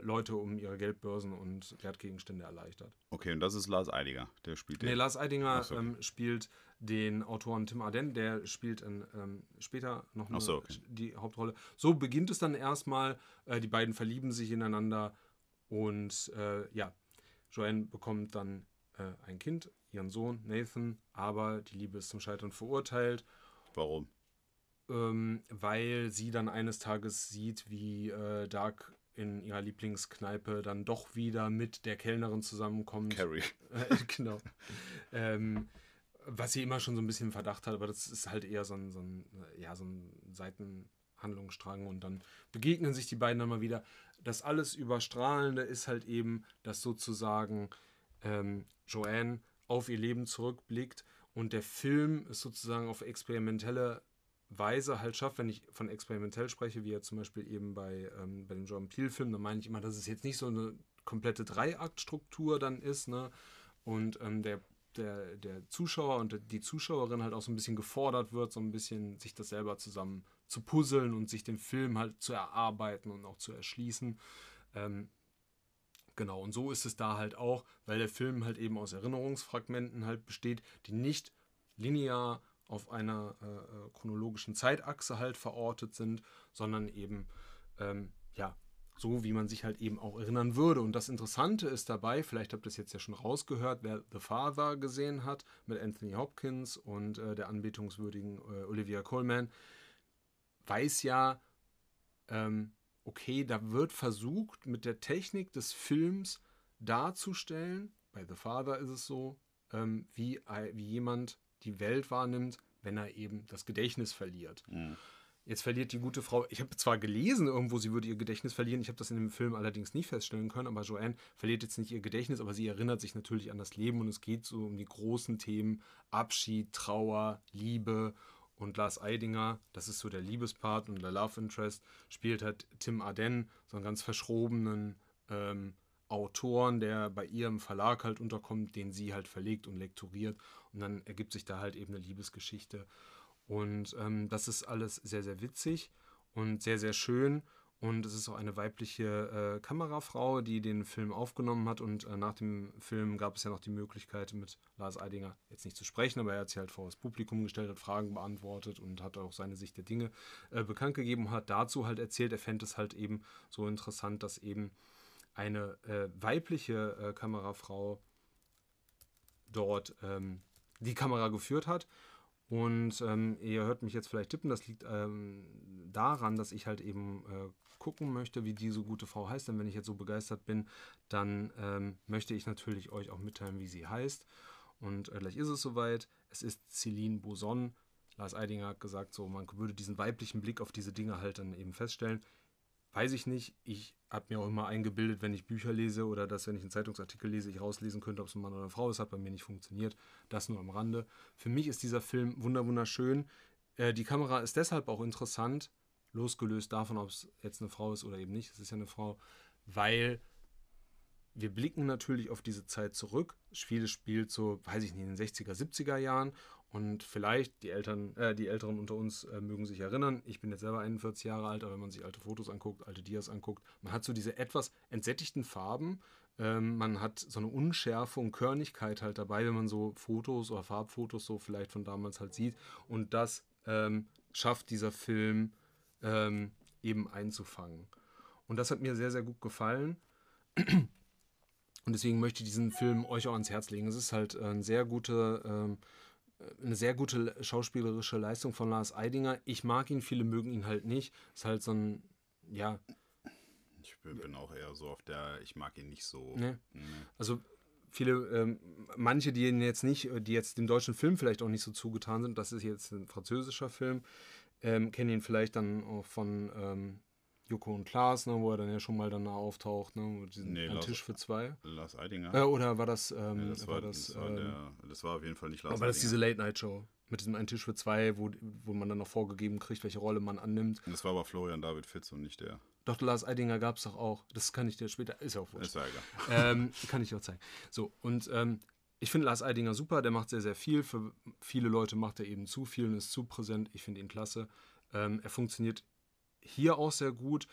Leute um ihre Geldbörsen und Wertgegenstände erleichtert. Okay, und das ist Lars Eidinger, der spielt Nee, den. Lars Eidinger so, ähm, spielt den Autoren Tim Arden, der spielt in, ähm, später noch eine, so, okay. die Hauptrolle. So beginnt es dann erstmal. Äh, die beiden verlieben sich ineinander und äh, ja, Joanne bekommt dann äh, ein Kind, ihren Sohn Nathan, aber die Liebe ist zum Scheitern verurteilt Warum? ähm, weil sie dann eines Tages sieht, wie äh, Dark in ihrer Lieblingskneipe dann doch wieder mit der Kellnerin zusammenkommt. Carrie. Äh, genau. ähm, was sie immer schon so ein bisschen Verdacht hat, aber das ist halt eher so ein, so ein, ja, so ein Seitenhandlungsstrang und dann begegnen sich die beiden dann mal wieder. Das alles Überstrahlende ist halt eben, dass sozusagen ähm, Joanne auf ihr Leben zurückblickt und der Film es sozusagen auf experimentelle Weise halt schafft, wenn ich von experimentell spreche, wie ja zum Beispiel eben bei, ähm, bei dem Jordan Peele-Film, dann meine ich immer, dass es jetzt nicht so eine komplette Dreiaktstruktur dann ist, ne? Und ähm, der, der, der Zuschauer und die Zuschauerin halt auch so ein bisschen gefordert wird, so ein bisschen sich das selber zusammen zu puzzeln und sich den Film halt zu erarbeiten und auch zu erschließen. Ähm, Genau, und so ist es da halt auch, weil der Film halt eben aus Erinnerungsfragmenten halt besteht, die nicht linear auf einer äh, äh, chronologischen Zeitachse halt verortet sind, sondern eben, ähm, ja, so wie man sich halt eben auch erinnern würde. Und das Interessante ist dabei, vielleicht habt ihr es jetzt ja schon rausgehört, wer The Father gesehen hat mit Anthony Hopkins und äh, der anbetungswürdigen äh, Olivia Colman, weiß ja, ähm, okay, da wird versucht, mit der Technik des Films darzustellen, bei The Father ist es so, ähm, wie, wie jemand die Welt wahrnimmt, wenn er eben das Gedächtnis verliert. Jetzt verliert die gute Frau, ich habe zwar gelesen irgendwo, sie würde ihr Gedächtnis verlieren, ich habe das in dem Film allerdings nie feststellen können, aber Joanne verliert jetzt nicht ihr Gedächtnis, aber sie erinnert sich natürlich an das Leben und es geht so um die großen Themen Abschied, Trauer, Liebe und Lars Eidinger, das ist so der Liebespart und der Love Interest, spielt halt Tim Arden, so einen ganz verschrobenen ähm, Autoren, der bei ihrem Verlag halt unterkommt, den sie halt verlegt und lektoriert und dann ergibt sich da halt eben eine Liebesgeschichte und ähm, das ist alles sehr, sehr witzig und sehr, sehr schön. Und es ist auch eine weibliche äh, Kamerafrau, die den Film aufgenommen hat. Und äh, nach dem Film gab es ja noch die Möglichkeit, mit Lars Eidinger jetzt nicht zu sprechen, aber er hat sich halt vor das Publikum gestellt, hat Fragen beantwortet und hat auch seine Sicht der Dinge äh, bekannt gegeben und hat dazu halt erzählt, er fände es halt eben so interessant, dass eben eine äh, weibliche äh, Kamerafrau dort ähm, die Kamera geführt hat. Und ähm, ihr hört mich jetzt vielleicht tippen, das liegt ähm, daran, dass ich halt eben äh, gucken möchte, wie diese gute Frau heißt. Denn wenn ich jetzt so begeistert bin, dann ähm, möchte ich natürlich euch auch mitteilen, wie sie heißt. Und äh, gleich ist es soweit. Es ist Celine Boson. Lars Eidinger hat gesagt, so man würde diesen weiblichen Blick auf diese Dinge halt dann eben feststellen. Weiß ich nicht. Ich habe mir auch immer eingebildet, wenn ich Bücher lese oder dass, wenn ich einen Zeitungsartikel lese, ich rauslesen könnte, ob es ein Mann oder eine Frau ist. Hat bei mir nicht funktioniert. Das nur am Rande. Für mich ist dieser Film wunder wunderschön. Äh, die Kamera ist deshalb auch interessant, losgelöst davon, ob es jetzt eine Frau ist oder eben nicht. Es ist ja eine Frau, weil wir blicken natürlich auf diese Zeit zurück. Vieles spielt so, weiß ich nicht, in den 60er, 70er Jahren. Und vielleicht, die Eltern, äh, die Älteren unter uns äh, mögen sich erinnern, ich bin jetzt selber 41 Jahre alt, aber wenn man sich alte Fotos anguckt, alte Dias anguckt, man hat so diese etwas entsättigten Farben, ähm, man hat so eine Unschärfe und Körnigkeit halt dabei, wenn man so Fotos oder Farbfotos so vielleicht von damals halt sieht. Und das ähm, schafft dieser Film ähm, eben einzufangen. Und das hat mir sehr, sehr gut gefallen. Und deswegen möchte ich diesen Film euch auch ans Herz legen. Es ist halt ein sehr gute, ähm, eine sehr gute schauspielerische Leistung von Lars Eidinger. Ich mag ihn, viele mögen ihn halt nicht. Ist halt so ein, ja, Ich bin, auch eher so auf der, ich mag ihn nicht so. Ne? Nee. Also viele, ähm, manche, die ihn jetzt nicht, die jetzt dem deutschen Film vielleicht auch nicht so zugetan sind, das ist jetzt ein französischer Film, ähm, kennen ihn vielleicht dann auch von ähm, Joko und Klaas, ne, wo er dann ja schon mal dann auftaucht, ne, mit diesem Nee, Ein Lars- Tisch für zwei. Lars Eidinger. Äh, oder war das, ähm, Ja, das, war, das, das, war ähm, der, das war auf jeden Fall nicht Lars aber das ist diese Eidinger. Late-Night-Show mit diesem Ein Tisch für zwei, wo, wo man dann noch vorgegeben kriegt, welche Rolle man annimmt. Das war aber Florian David Fitz und nicht der. Doch, Lars Eidinger gab es doch auch. Das kann ich dir später, ist ja auch wurscht. Ist ja egal. ähm, kann ich auch zeigen. So, und ähm, ich finde Lars Eidinger super, der macht sehr, sehr viel. Für viele Leute macht er eben zu viel und ist zu präsent. Ich finde ihn klasse. Ähm, er funktioniert hier auch sehr gut.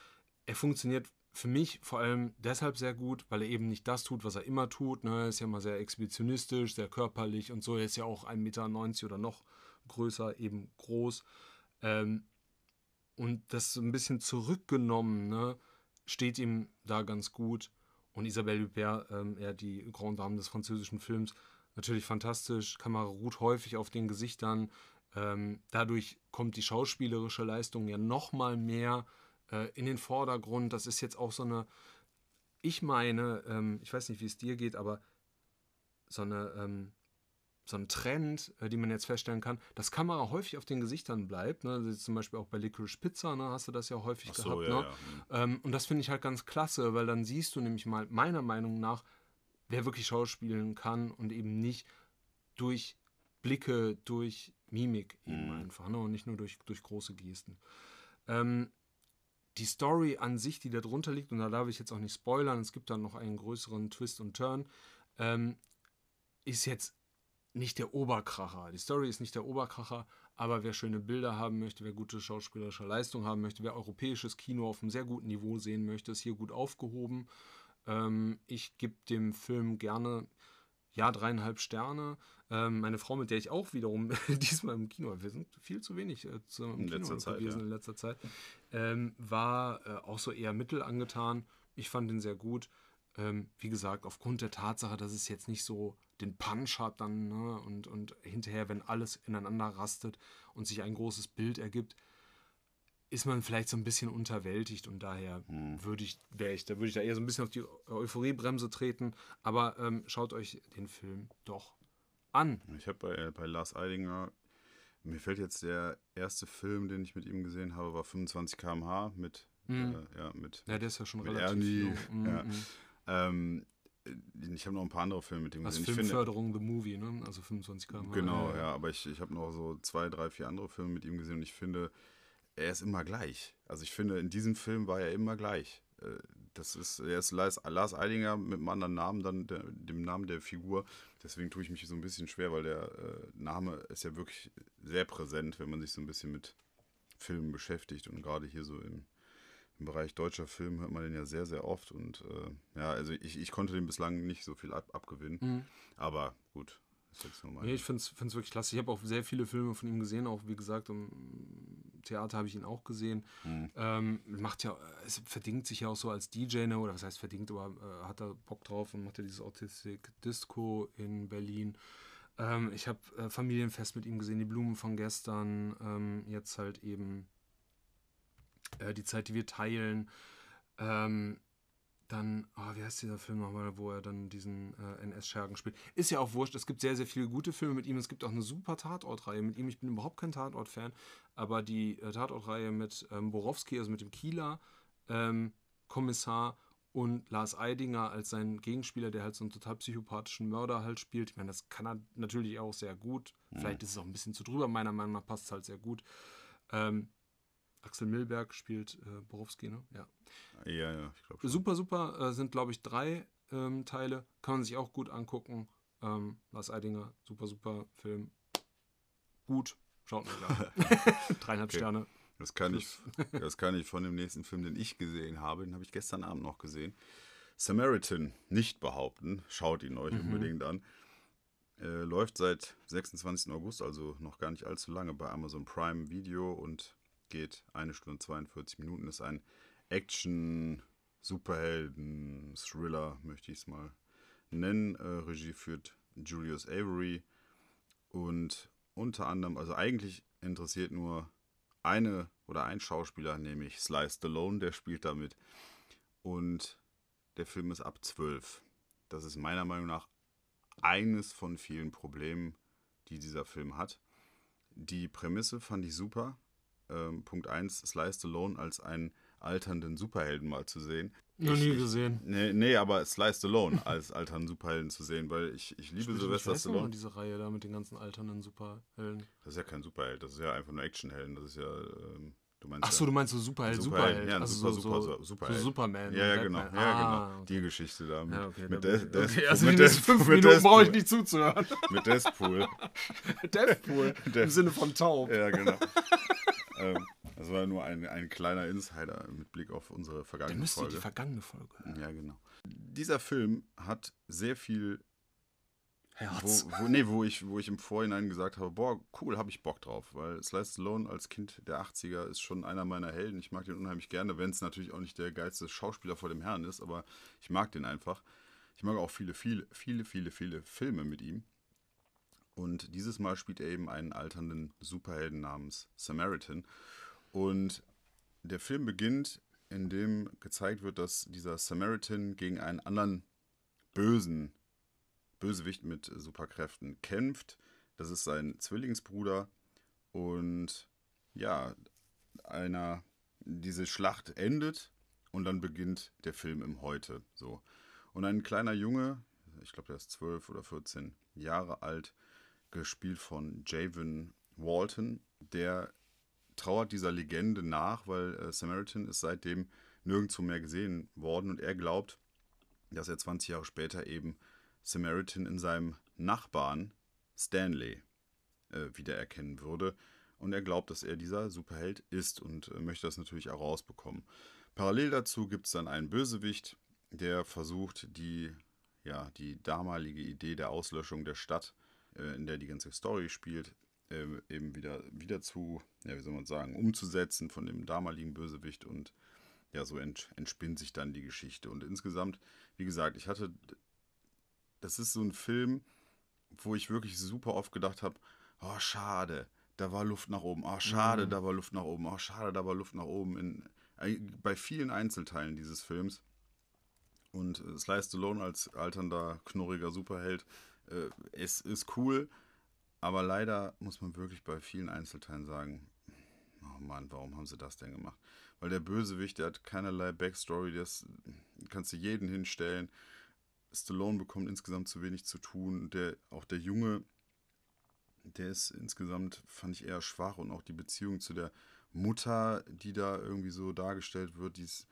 Er funktioniert für mich vor allem deshalb sehr gut, weil er eben nicht das tut, was er immer tut. Ne? Er ist ja mal sehr exhibitionistisch, sehr körperlich und so. Er ist ja auch 1,90 Meter oder noch größer, eben groß. Ähm, und das so ein bisschen zurückgenommen, ne, steht ihm da ganz gut. Und Isabelle Huppert, ähm, ja, die Grand Dame des französischen Films, natürlich fantastisch. Kamera ruht häufig auf den Gesichtern. Ähm, dadurch kommt die schauspielerische Leistung ja noch mal mehr äh, in den Vordergrund. Das ist jetzt auch so eine, ich meine, ähm, ich weiß nicht, wie es dir geht, aber so eine, ähm, so ein Trend, äh, den man jetzt feststellen kann, dass Kamera häufig auf den Gesichtern bleibt. Ne? Also zum Beispiel auch bei Licorice Pizza, ne, hast du das ja häufig so, gehabt. ja, ne? ja. Ähm, und das finde ich halt ganz klasse, weil dann siehst du nämlich mal, meiner Meinung nach, wer wirklich schauspielen kann und eben nicht durch Blicke, durch Mimik eben einfach, ne? und nicht nur durch, durch große Gesten. Ähm, die Story an sich, die da drunter liegt, und da darf ich jetzt auch nicht spoilern, es gibt dann noch einen größeren Twist und Turn, ähm, ist jetzt nicht der Oberkracher. Die Story ist nicht der Oberkracher, aber wer schöne Bilder haben möchte, wer gute schauspielerische Leistung haben möchte, wer europäisches Kino auf einem sehr guten Niveau sehen möchte, ist hier gut aufgehoben. Ähm, ich gebe dem Film gerne ja dreieinhalb Sterne. Ähm, meine Frau, mit der ich auch wiederum diesmal im Kino, wir sind viel zu wenig äh, zu, im In Kino Zeit, gewesen ja. in letzter Zeit, ähm, war äh, auch so eher mittel angetan. Ich fand ihn sehr gut. Ähm, wie gesagt, aufgrund der Tatsache, dass es jetzt nicht so den Punch hat dann ne, und, und hinterher, wenn alles ineinander rastet und sich ein großes Bild ergibt, ist man vielleicht so ein bisschen unterwältigt und daher würde ich, wäre ich, da würde ich da eher so ein bisschen auf die Euphoriebremse treten. Aber ähm, schaut euch den Film doch an. Ich habe bei, bei Lars Eidinger, mir fällt jetzt der erste Film, den ich mit ihm gesehen habe, war 25 km/h mit, Mhm. äh, ja, mit, Ja, der ist ja schon relativ Ernie. Mhm, Ja. mhm. Ähm, ich habe noch ein paar andere Filme mit ihm gesehen. Ich finde, Filmförderung The Movie, ne? Also 25 km. Genau, ja, aber ich, ich habe noch so zwei, drei, vier andere Filme mit ihm gesehen und ich finde, er ist immer gleich. Also ich finde, in diesem Film war er immer gleich. Äh, Das ist, er ist Lars, Lars Eidinger mit einem anderen Namen, dann der, dem Namen der Figur. Deswegen tue ich mich so ein bisschen schwer, weil der äh, Name ist ja wirklich sehr präsent, wenn man sich so ein bisschen mit Filmen beschäftigt. Und gerade hier so im, im Bereich deutscher Film hört man den ja sehr, sehr oft. Und äh, ja, also ich, ich konnte dem bislang nicht so viel ab, abgewinnen. Mhm. Aber gut, jetzt nur mein. Nee, ich finde es wirklich klasse. Ich habe auch sehr viele Filme von ihm gesehen, auch wie gesagt, im Theater habe ich ihn auch gesehen. Mhm. Ähm, macht ja, es verdingt sich ja auch so als DJ, ne? oder was heißt verdingt, aber äh, hat da Bock drauf und macht ja dieses Autistic Disco in Berlin. Ähm, ich habe äh, Familienfest mit ihm gesehen, die Blumen von gestern, ähm, jetzt halt eben äh, die Zeit, die wir teilen. Ähm, dann, ah, wie heißt dieser Film nochmal, wo er dann diesen äh, NS-Schergen spielt? Ist ja auch wurscht. Es gibt sehr, sehr viele gute Filme mit ihm. Es gibt auch eine super Tatortreihe mit ihm. Ich bin überhaupt kein Tatort-Fan, aber die äh, Tatortreihe mit ähm, Borowski, also mit dem Kieler ähm, Kommissar und Lars Eidinger als sein Gegenspieler, der halt so einen total psychopathischen Mörder halt spielt. Ich meine, das kann er natürlich auch sehr gut. Vielleicht ist es auch ein bisschen zu drüber. Meiner Meinung nach passt es halt sehr gut. Ähm, Axel Milberg spielt äh, Borowski, ne? Ja. Ja, ja, ich glaube schon. Super, super äh, sind, glaube ich, drei ähm, Teile. Kann man sich auch gut angucken. Ähm, Lars Eidinger, super, super Film. Gut, schaut mal an. Dreieinhalb Okay. Sterne. Das kann, ich, das kann ich von dem nächsten Film, den ich gesehen habe, den habe ich gestern Abend noch gesehen. Samaritan nicht behaupten. Schaut ihn euch unbedingt an. Äh, läuft seit 26. August, also noch gar nicht allzu lange bei Amazon Prime Video und geht eine Stunde 42 Minuten. Ist ein Action, Superhelden, Thriller, möchte ich es mal nennen. Äh, Regie führt Julius Avery und unter anderem, also eigentlich interessiert nur eine oder ein Schauspieler, nämlich Sly Stallone, der spielt damit. Und der Film ist ab 12. Das ist meiner Meinung nach eines von vielen Problemen, die dieser Film hat. Die Prämisse fand ich super. Ähm, Punkt 1, Sly Stallone als einen alternden Superhelden mal zu sehen. Noch nie gesehen. Nee, nee, aber Sly Stallone als alternden Superhelden zu sehen, weil ich, ich liebe Sylvester Stallone. diese Reihe da mit den ganzen alternden Superhelden. Das ist ja kein Superheld, das ist ja einfach nur Actionhelden. Das ist ja, ähm, du meinst Ach ja, so, du meinst so Superheld, Superheld, Superheld. ja, also super, so, super, so, so- Superheld. so Superman. Ja, ja, genau. Batman. Ja, Ah, genau. okay. Die Geschichte da. Mit, Ja, okay, mit, ich- Des- okay, also mit Des- fünf mit Minuten brauche ich Deathpool. nicht zuzuhören. Mit Deathpool. Deathpool. Im Death- Sinne von taub. ja, genau. ähm, das war nur ein, ein kleiner Insider mit Blick auf unsere Dann vergangene müsst ihr Folge. die vergangene Folge hören. Ja, genau. Dieser Film hat sehr viel Herz. Wo, wo, nee, wo ich, wo ich im Vorhinein gesagt habe, boah, cool, habe ich Bock drauf. Weil Sly Stallone als Kind der 80er ist schon einer meiner Helden. Ich mag den unheimlich gerne, wenn es natürlich auch nicht der geilste Schauspieler vor dem Herrn ist, aber ich mag den einfach. Ich mag auch viele, viele, viele, viele, viele Filme mit ihm. Und dieses Mal spielt er eben einen alternden Superhelden namens Samaritan. Und der Film beginnt, indem gezeigt wird, dass dieser Samaritan gegen einen anderen bösen Bösewicht mit Superkräften kämpft. Das ist sein Zwillingsbruder. Und ja, einer, diese Schlacht endet und dann beginnt der Film im Heute. So. Und ein kleiner Junge, ich glaube, der ist 12 oder 14 Jahre alt, gespielt von Javen Walton, der trauert dieser Legende nach, weil äh, Samaritan ist seitdem nirgendwo mehr gesehen worden und er glaubt, dass er 20 Jahre später eben Samaritan in seinem Nachbarn Stanley äh, wiedererkennen würde. Und er glaubt, dass er dieser Superheld ist und äh, möchte das natürlich auch rausbekommen. Parallel dazu gibt es dann einen Bösewicht, der versucht, die, ja, die damalige Idee der Auslöschung der Stadt, äh, in der die ganze Story spielt, äh, eben wieder, wieder zu, ja, wie soll man sagen, umzusetzen von dem damaligen Bösewicht und ja, so ent, entspinnt sich dann die Geschichte. Und insgesamt, wie gesagt, ich hatte, das ist so ein Film, wo ich wirklich super oft gedacht habe, oh, schade, da war Luft nach oben, oh, schade, Mhm. da war Luft nach oben, oh, schade, da war Luft nach oben, in, bei vielen Einzelteilen dieses Films. Und äh, Sly Stallone als alternder, knurriger Superheld, äh, es ist cool, aber leider muss man wirklich bei vielen Einzelteilen sagen, oh Mann, warum haben sie das denn gemacht? Weil der Bösewicht, der hat keinerlei Backstory, das kannst du jeden hinstellen. Stallone bekommt insgesamt zu wenig zu tun. Der, auch der Junge, der ist insgesamt, fand ich eher schwach und auch die Beziehung zu der Mutter, die da irgendwie so dargestellt wird, die ist,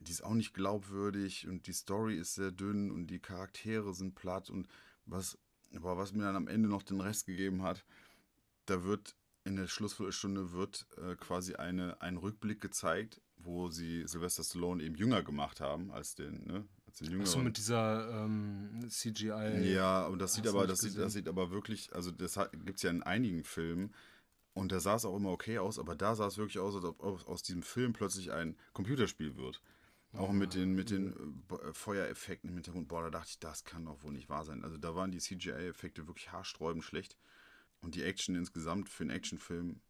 die ist auch nicht glaubwürdig und die Story ist sehr dünn und die Charaktere sind platt und was, aber was mir dann am Ende noch den Rest gegeben hat, da wird in der Schlussviertelstunde wird äh, quasi eine, ein Rückblick gezeigt, wo sie Sylvester Stallone eben jünger gemacht haben als den, ne, als den jüngeren. Achso, mit dieser ähm, CGI. Ja, und das sieht aber, das sieht, das sieht aber wirklich, also das gibt es ja in einigen Filmen und da sah es auch immer okay aus, aber da sah es wirklich aus, als ob aus, aus diesem Film plötzlich ein Computerspiel wird. Auch mit den, mit den äh, Feuereffekten im Hintergrund, boah, da dachte ich, das kann doch wohl nicht wahr sein. Also da waren die CGI-Effekte wirklich haarsträubend schlecht. Und die Action insgesamt für einen Actionfilm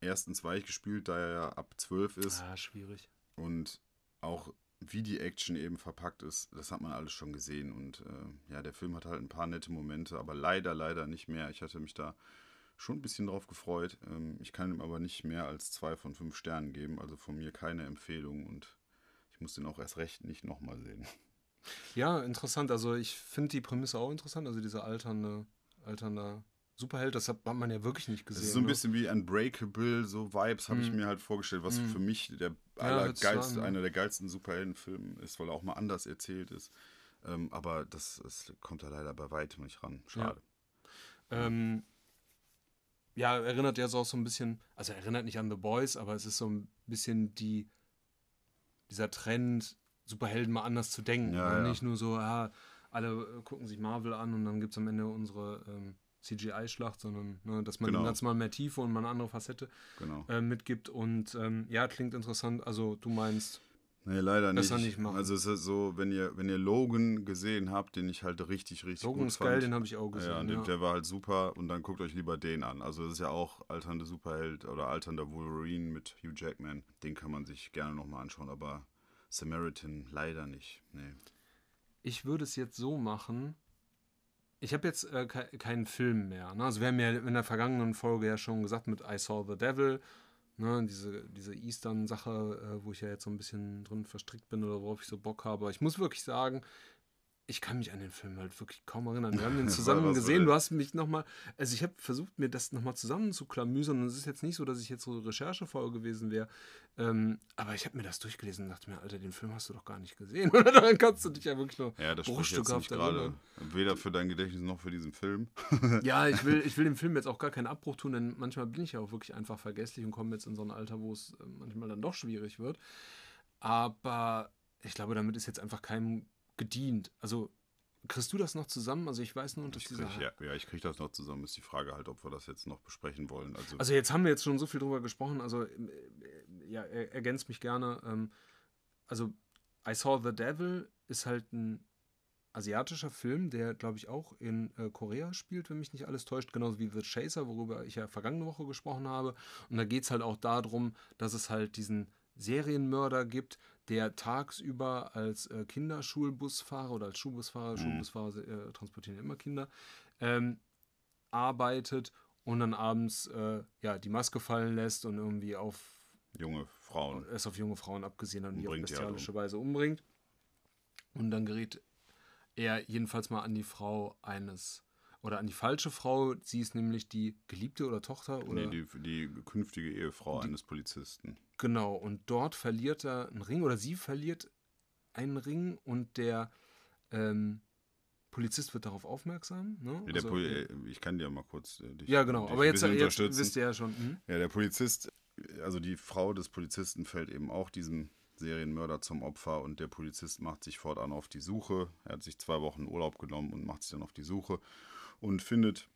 erstens weich gespielt, da er ja ab 12 ist. Ah, schwierig. Und auch wie die Action eben verpackt ist, das hat man alles schon gesehen. Und äh, ja, der Film hat halt ein paar nette Momente, aber leider, leider nicht mehr. Ich hatte mich da schon ein bisschen drauf gefreut. Ähm, ich kann ihm aber nicht mehr als zwei von fünf Sternen geben. Also von mir keine Empfehlung und ich muss den auch erst recht nicht nochmal sehen. Ja, interessant. Also ich finde die Prämisse auch interessant. Also dieser alternde, alternder Superheld, das hat man ja wirklich nicht Das gesehen. ist so ein ne? bisschen wie Unbreakable, so Vibes habe ich Mhm. mir halt vorgestellt, was Mhm. für mich der Ja, allergeilste, ne? einer der geilsten Superheldenfilme ist, weil er auch mal anders erzählt ist. Ähm, aber das, das kommt da leider bei weitem nicht ran. Schade. Ähm, ja, erinnert ja so auch so ein bisschen, also erinnert nicht an The Boys, aber es ist so ein bisschen die, dieser Trend, Superhelden mal anders zu denken. Ja, ja. Nicht nur so, ja, alle äh, gucken sich Marvel an und dann gibt es am Ende unsere ähm, CGI-Schlacht, sondern ne, dass man Genau. Ganzen mal mehr Tiefe und mal eine andere Facette Genau. äh, mitgibt. Und ähm, ja, klingt interessant. Also du meinst, Nee, leider nicht. Besser nicht machen. Also es ist so, wenn ihr, wenn ihr Logan gesehen habt, den ich halt richtig, richtig Logan gut ist geil, den habe ich auch gesehen. ja, und Ja, den- der war halt super und dann guckt euch lieber den an. Also das ist ja auch alternde Superheld oder alternder Wolverine mit Hugh Jackman. Den kann man sich gerne nochmal anschauen, aber Samaritan leider nicht. Nee. Ich würde es jetzt so machen. Ich habe jetzt äh, ke keinen Film mehr. Ne? Also wir haben ja in der vergangenen Folge ja schon gesagt mit I Saw the Devil, ne? diese, diese Eastern-Sache, äh, wo ich ja jetzt so ein bisschen drin verstrickt bin oder worauf ich so Bock habe. Ich muss wirklich sagen, ich kann mich an den Film halt wirklich kaum erinnern. Wir haben den zusammen gesehen. Du hast mich nochmal, also ich habe versucht, mir das nochmal zusammenzuklamüsern. Und es ist jetzt nicht so, dass ich jetzt so recherchevoll gewesen wäre. Ähm, aber ich habe mir das durchgelesen und dachte mir, Alter, den Film hast du doch gar nicht gesehen. Und dann kannst du dich ja wirklich noch Ja, das bruchstückhaft gerade weder für dein Gedächtnis noch für diesen Film. Ja, ich will, ich will dem Film jetzt auch gar keinen Abbruch tun, denn manchmal bin ich ja auch wirklich einfach vergesslich und komme jetzt in so ein Alter, wo es äh, manchmal dann doch schwierig wird. Aber ich glaube, damit ist jetzt einfach keinem gedient. Also, kriegst du das noch zusammen? Also, ich weiß nur, dass Ich dieser. krieg, ja, ja, ich kriege das noch zusammen. Ist die Frage halt, ob wir das jetzt noch besprechen wollen. Also, Also, jetzt haben wir jetzt schon so viel drüber gesprochen. Also, äh, äh, ja, er, ergänzt mich gerne. Ähm, also, I Saw the Devil ist halt ein asiatischer Film, der, glaube ich, auch in äh, Korea spielt, wenn mich nicht alles täuscht, genauso wie The Chaser, worüber ich ja vergangene Woche gesprochen habe. Und da geht es halt auch darum, dass es halt diesen Serienmörder gibt, der tagsüber als äh, Kinderschulbusfahrer oder als Schulbusfahrer, Schulbusfahrer äh, transportieren immer Kinder, ähm, arbeitet und dann abends äh, ja, die Maske fallen lässt und irgendwie auf junge Frauen. es auf junge Frauen abgesehen hat und die auf Umbringt die halt bestialische Weise umbringt. Und dann gerät er jedenfalls mal an die Frau eines oder an die falsche Frau. Sie ist nämlich die Geliebte oder Tochter oder Nee, die, die künftige Ehefrau eines Polizisten. genau. Und dort verliert er einen Ring oder sie verliert einen Ring und der ähm, Polizist wird darauf aufmerksam. Ne? Ja, der Also- Poli äh, ich kann dir mal kurz äh, dich, ja, genau. dich Aber jetzt, jetzt wisst ihr ja schon. Hm? Ja, der Polizist, also die Frau des Polizisten fällt eben auch diesem Serienmörder zum Opfer und der Polizist macht sich fortan auf die Suche. Er hat sich zwei Wochen Urlaub genommen und macht sich dann auf die Suche und findet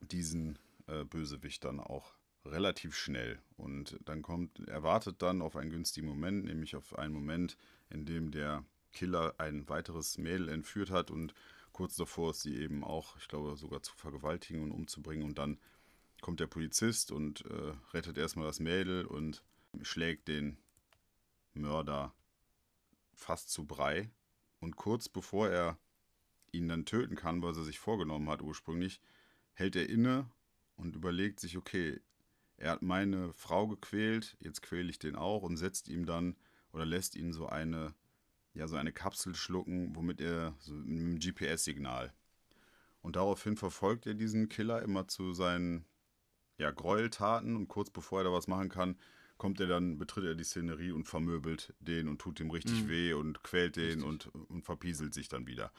diesen äh, Bösewicht dann auch relativ schnell. Und dann kommt, er wartet dann auf einen günstigen Moment, nämlich auf einen Moment, in dem der Killer ein weiteres Mädel entführt hat und kurz davor ist sie eben auch, ich glaube, sogar zu vergewaltigen und umzubringen. Und dann kommt der Polizist und äh, rettet erstmal das Mädel und schlägt den Mörder fast zu Brei. Und kurz bevor er ihn dann töten kann, was er sich vorgenommen hat ursprünglich, hält er inne und überlegt sich, okay, er hat meine Frau gequält, jetzt quäle ich den auch und setzt ihm dann oder lässt ihn so eine, ja, so eine Kapsel schlucken, womit er so mit einem GPS-Signal. Und daraufhin verfolgt er diesen Killer immer zu seinen ja, Gräueltaten und kurz bevor er da was machen kann, kommt er dann, betritt er die Szenerie und vermöbelt den und tut ihm richtig Mhm. weh und quält den Richtig. und, und verpieselt sich dann wieder.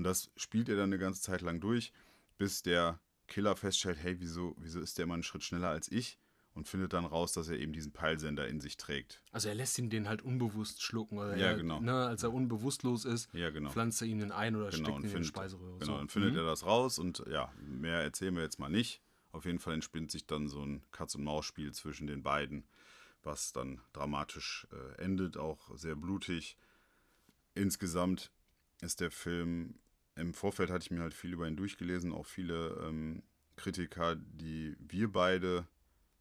Und das spielt er dann eine ganze Zeit lang durch, bis der Killer feststellt, hey, wieso, wieso ist der immer einen Schritt schneller als ich? Und findet dann raus, dass er eben diesen Peilsender in sich trägt. Also er lässt ihn den halt unbewusst schlucken. Oder Ja, er, genau. Ne, als er unbewusstlos ist, Ja, genau. pflanzt er ihn in ein oder Genau, steckt ihn und in die findet, Speiseröhre. genau, So. dann findet Mhm. er das raus und ja, mehr erzählen wir jetzt mal nicht. Auf jeden Fall entspinnt sich dann so ein Katz-und-Maus-Spiel zwischen den beiden, was dann dramatisch äh, endet, auch sehr blutig. Insgesamt ist der Film, im Vorfeld hatte ich mir halt viel über ihn durchgelesen, auch viele ähm, Kritiker, die wir beide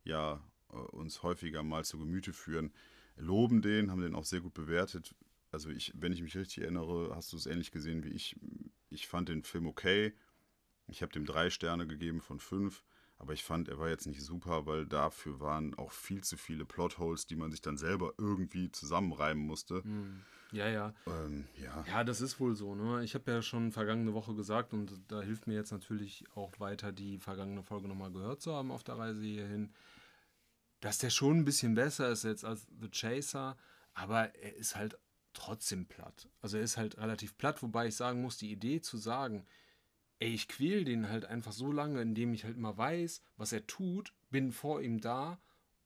ja äh, uns häufiger mal zu Gemüte führen, loben den, haben den auch sehr gut bewertet. Also ich, wenn ich mich richtig erinnere, hast du es ähnlich gesehen wie ich. Ich fand den Film okay. Ich habe dem drei Sterne gegeben von fünf, aber ich fand, er war jetzt nicht super, weil dafür waren auch viel zu viele Plotholes, die man sich dann selber irgendwie zusammenreimen musste. Mhm. Ja, ja. Ähm, ja. Ja, das ist wohl so. Ne? Ich habe ja schon vergangene Woche gesagt und da hilft mir jetzt natürlich auch weiter, die vergangene Folge nochmal gehört zu haben auf der Reise hierhin, dass der schon ein bisschen besser ist jetzt als The Chaser, aber er ist halt trotzdem platt. Also er ist halt relativ platt, wobei ich sagen muss, die Idee zu sagen, ey, ich quäl den halt einfach so lange, indem ich halt immer weiß, was er tut, bin vor ihm da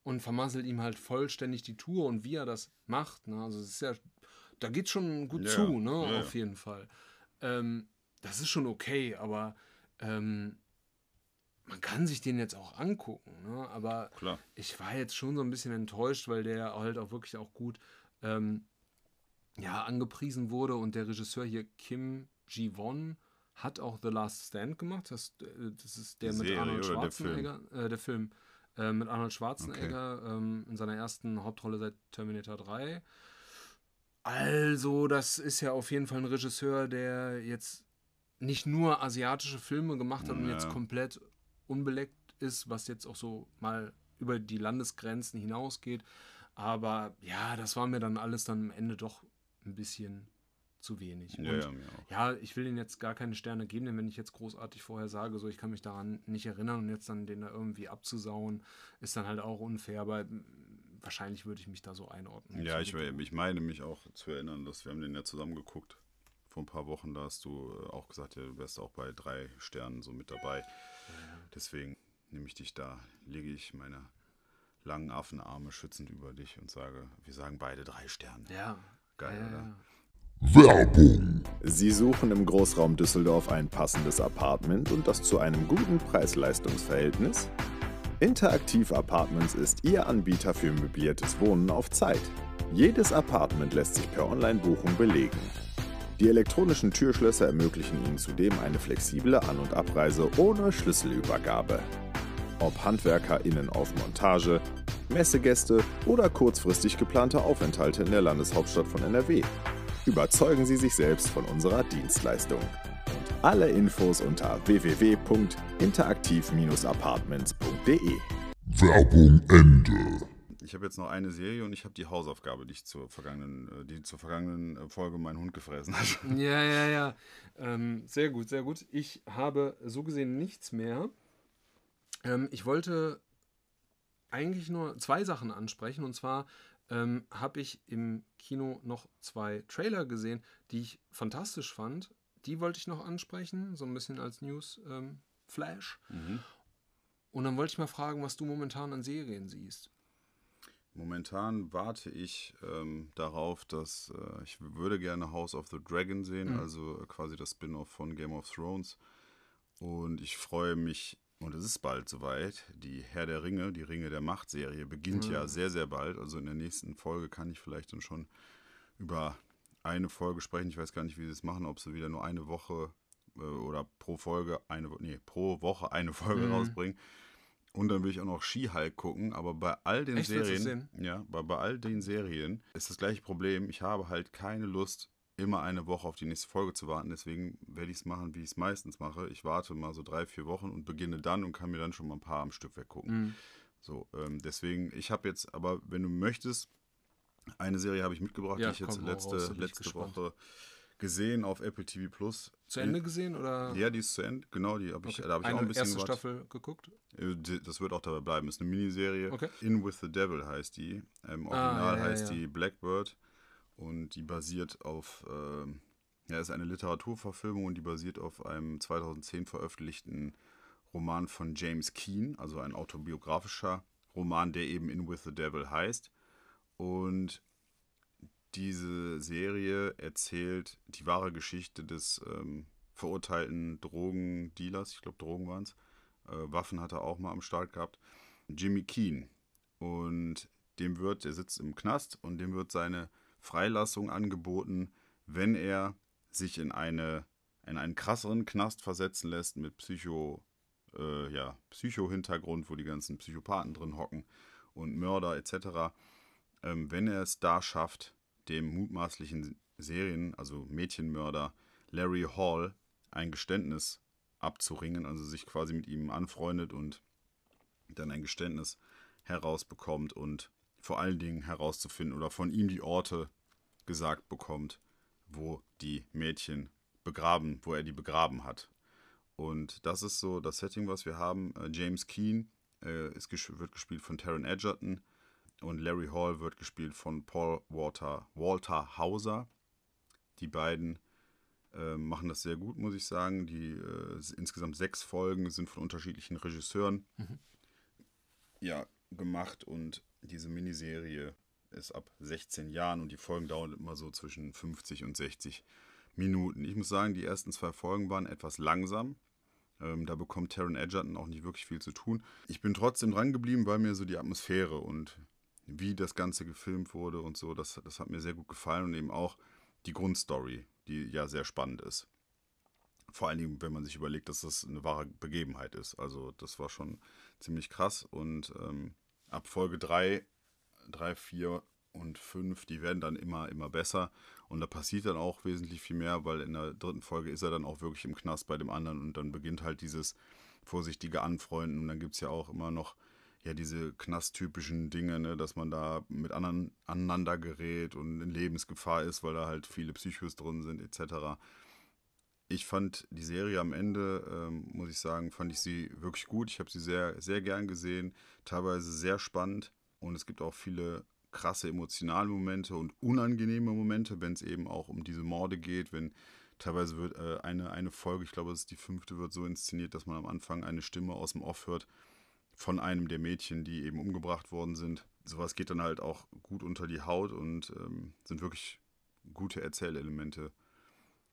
und vermassel ihm halt vollständig die Tour und wie er das macht. Ne? Also es ist ja, da geht's schon gut Ja, zu, ne? ja. Auf jeden Fall. Ähm, das ist schon okay, aber ähm, man kann sich den jetzt auch angucken, ne? Aber Klar. ich war jetzt schon so ein bisschen enttäuscht, weil der halt auch wirklich auch gut ähm, ja, angepriesen wurde und der Regisseur hier Kim Ji-won hat auch The Last Stand gemacht. Das, äh, das ist der Die mit Serie Arnold oder der Film? Schwarzenegger, äh, der Film äh, mit Arnold Schwarzenegger ähm, in seiner ersten Hauptrolle seit Terminator 3. Also, das ist ja auf jeden Fall ein Regisseur, der jetzt nicht nur asiatische Filme gemacht hat und Ja. jetzt komplett unbeleckt ist, was jetzt auch so mal über die Landesgrenzen hinausgeht. Aber ja, das war mir dann alles dann am Ende doch ein bisschen zu wenig. Ja, ja, ja, ich will ihm jetzt gar keine Sterne geben, denn wenn ich jetzt großartig vorher sage, so ich kann mich daran nicht erinnern und jetzt dann den da irgendwie abzusauen, ist dann halt auch unfair, aber wahrscheinlich würde ich mich da so einordnen. Ja, ich, ich meine mich auch zu erinnern, dass wir haben den ja zusammen geguckt. Vor ein paar Wochen, da hast du äh, auch gesagt, ja, du wärst auch bei drei Sternen so mit dabei. Deswegen nehme ich dich da, lege ich meine langen Affenarme schützend über dich und sage, wir sagen beide drei Sterne. Ja. Geil, ja, oder? Werbung, Sie suchen im Großraum Düsseldorf ein passendes Apartment und das zu einem guten Preis-Leistungs-Verhältnis? Interaktiv Apartments ist Ihr Anbieter für möbliertes Wohnen auf Zeit. Jedes Apartment lässt sich per Online-Buchung belegen. Die elektronischen Türschlösser ermöglichen Ihnen zudem eine flexible An- und Abreise ohne Schlüsselübergabe. Ob HandwerkerInnen auf Montage, Messegäste oder kurzfristig geplante Aufenthalte in der Landeshauptstadt von NRW. Überzeugen Sie sich selbst von unserer Dienstleistung. Und alle Infos unter www.interaktiv-apartments.de. Werbung Ende. Ich habe jetzt noch eine Serie und ich habe die Hausaufgabe, die ich zur vergangenen, äh, die zur vergangenen äh, Folge mein Hund gefressen hat. Ja, ja, ja. Ähm, sehr gut, sehr gut. Ich habe so gesehen nichts mehr. Ähm, ich wollte eigentlich nur zwei Sachen ansprechen. Und zwar ähm, habe ich im Kino noch zwei Trailer gesehen, die ich fantastisch fand. Die wollte ich noch ansprechen, so ein bisschen als News-Flash. Und dann wollte ich mal fragen, was du momentan an Serien siehst. Momentan warte ich ähm, darauf, dass äh, ich würde gerne House of the Dragon sehen, also äh, quasi das Spin-off von Game of Thrones. Und ich freue mich, und es ist bald soweit, die Herr der Ringe, die Ringe der Macht-Serie beginnt ja sehr, sehr bald. Also in der nächsten Folge kann ich vielleicht dann schon über eine Folge sprechen. Ich weiß gar nicht, wie sie es machen, ob sie wieder nur eine Woche äh, oder pro Folge eine, nee, pro Woche eine Folge rausbringen. Und dann will ich auch noch Ski-Hulk gucken, aber bei all den Echt, Serien, ja, bei, bei all den Serien ist das gleiche Problem. Ich habe halt keine Lust, immer eine Woche auf die nächste Folge zu warten. Deswegen werde ich es machen, wie ich es meistens mache. Ich warte mal so drei, vier Wochen und beginne dann und kann mir dann schon mal ein paar am Stück weggucken. So, ähm, deswegen, ich habe jetzt, aber wenn du möchtest, eine Serie habe ich mitgebracht, Ja, die ich jetzt letzte, raus, letzte. Woche gesehen auf Apple TV Plus. Zu Ende gesehen oder? Ja, die ist zu Ende. Genau, die habe ich, Okay. da habe ich Eine auch ein bisschen erste gewartet. Staffel geguckt. Äh, Das wird auch dabei bleiben. Ist eine Miniserie. Okay. In with the Devil heißt die. Im Ah, Original ja, ja, heißt ja. die Blackbird. Und die basiert auf, ähm, ja, ist eine Literaturverfilmung und die basiert auf einem 2010 veröffentlichten Roman von James Keane, also ein autobiografischer Roman, der eben In with the Devil heißt. Und diese Serie erzählt die wahre Geschichte des ähm, verurteilten Drogendealers, ich glaube Drogen waren es, äh, Waffen hat er auch mal am Start gehabt, Jimmy Keane. Und dem wird, der sitzt im Knast und dem wird seine Freilassung angeboten, wenn er sich in, eine, in einen krasseren Knast versetzen lässt mit Psycho, äh, ja, Psycho-Hintergrund, wo die ganzen Psychopathen drin hocken und Mörder etc. Ähm, wenn er es da schafft, dem mutmaßlichen Serien, also Mädchenmörder Larry Hall ein Geständnis abzuringen, also sich quasi mit ihm anfreundet und dann ein Geständnis herausbekommt und vor allen Dingen herauszufinden oder von ihm die Orte gesagt bekommt, wo die Mädchen begraben, wo er die begraben hat. Und das ist so das Setting, was wir haben. Äh, James Keane äh, ist, wird gespielt von Taron Egerton. Und Larry Hall wird gespielt von Paul Walter, Walter Hauser. Die beiden äh, machen das sehr gut, muss ich sagen. Die äh, insgesamt sechs Folgen sind von unterschiedlichen Regisseuren ja, gemacht und diese Miniserie ist ab 16 Jahren und die Folgen dauern immer so zwischen 50 und 60 Minuten. Ich muss sagen, die ersten zwei Folgen waren etwas langsam. Ähm, da bekommt Taron Edgerton auch nicht wirklich viel zu tun. Ich bin trotzdem dran geblieben, weil mir so die Atmosphäre und wie das Ganze gefilmt wurde und so, das, das hat mir sehr gut gefallen und eben auch die Grundstory, die ja sehr spannend ist. Vor allen Dingen, wenn man sich überlegt, dass das eine wahre Begebenheit ist. Also das war schon ziemlich krass und ähm, ab Folge 3, 3, 4 und 5, die werden dann immer, immer besser und da passiert dann auch wesentlich viel mehr, weil in der dritten Folge ist er dann auch wirklich im Knast bei dem anderen und dann beginnt halt dieses vorsichtige Anfreunden und dann gibt es ja auch immer noch ja diese knasttypischen Dinge, ne, dass man da mit anderen aneinander gerät und in Lebensgefahr ist, weil da halt viele Psychos drin sind etc. Ich fand die Serie am Ende, ähm, muss ich sagen, fand ich sie wirklich gut. Ich habe sie sehr, sehr gern gesehen, teilweise sehr spannend und es gibt auch viele krasse emotionale Momente und unangenehme Momente, wenn es eben auch um diese Morde geht, wenn teilweise wird äh, eine, eine Folge, ich glaube, es ist die fünfte, wird so inszeniert, dass man am Anfang eine Stimme aus dem Off hört von einem der Mädchen, die eben umgebracht worden sind. Sowas geht dann halt auch gut unter die Haut und ähm, sind wirklich gute Erzählelemente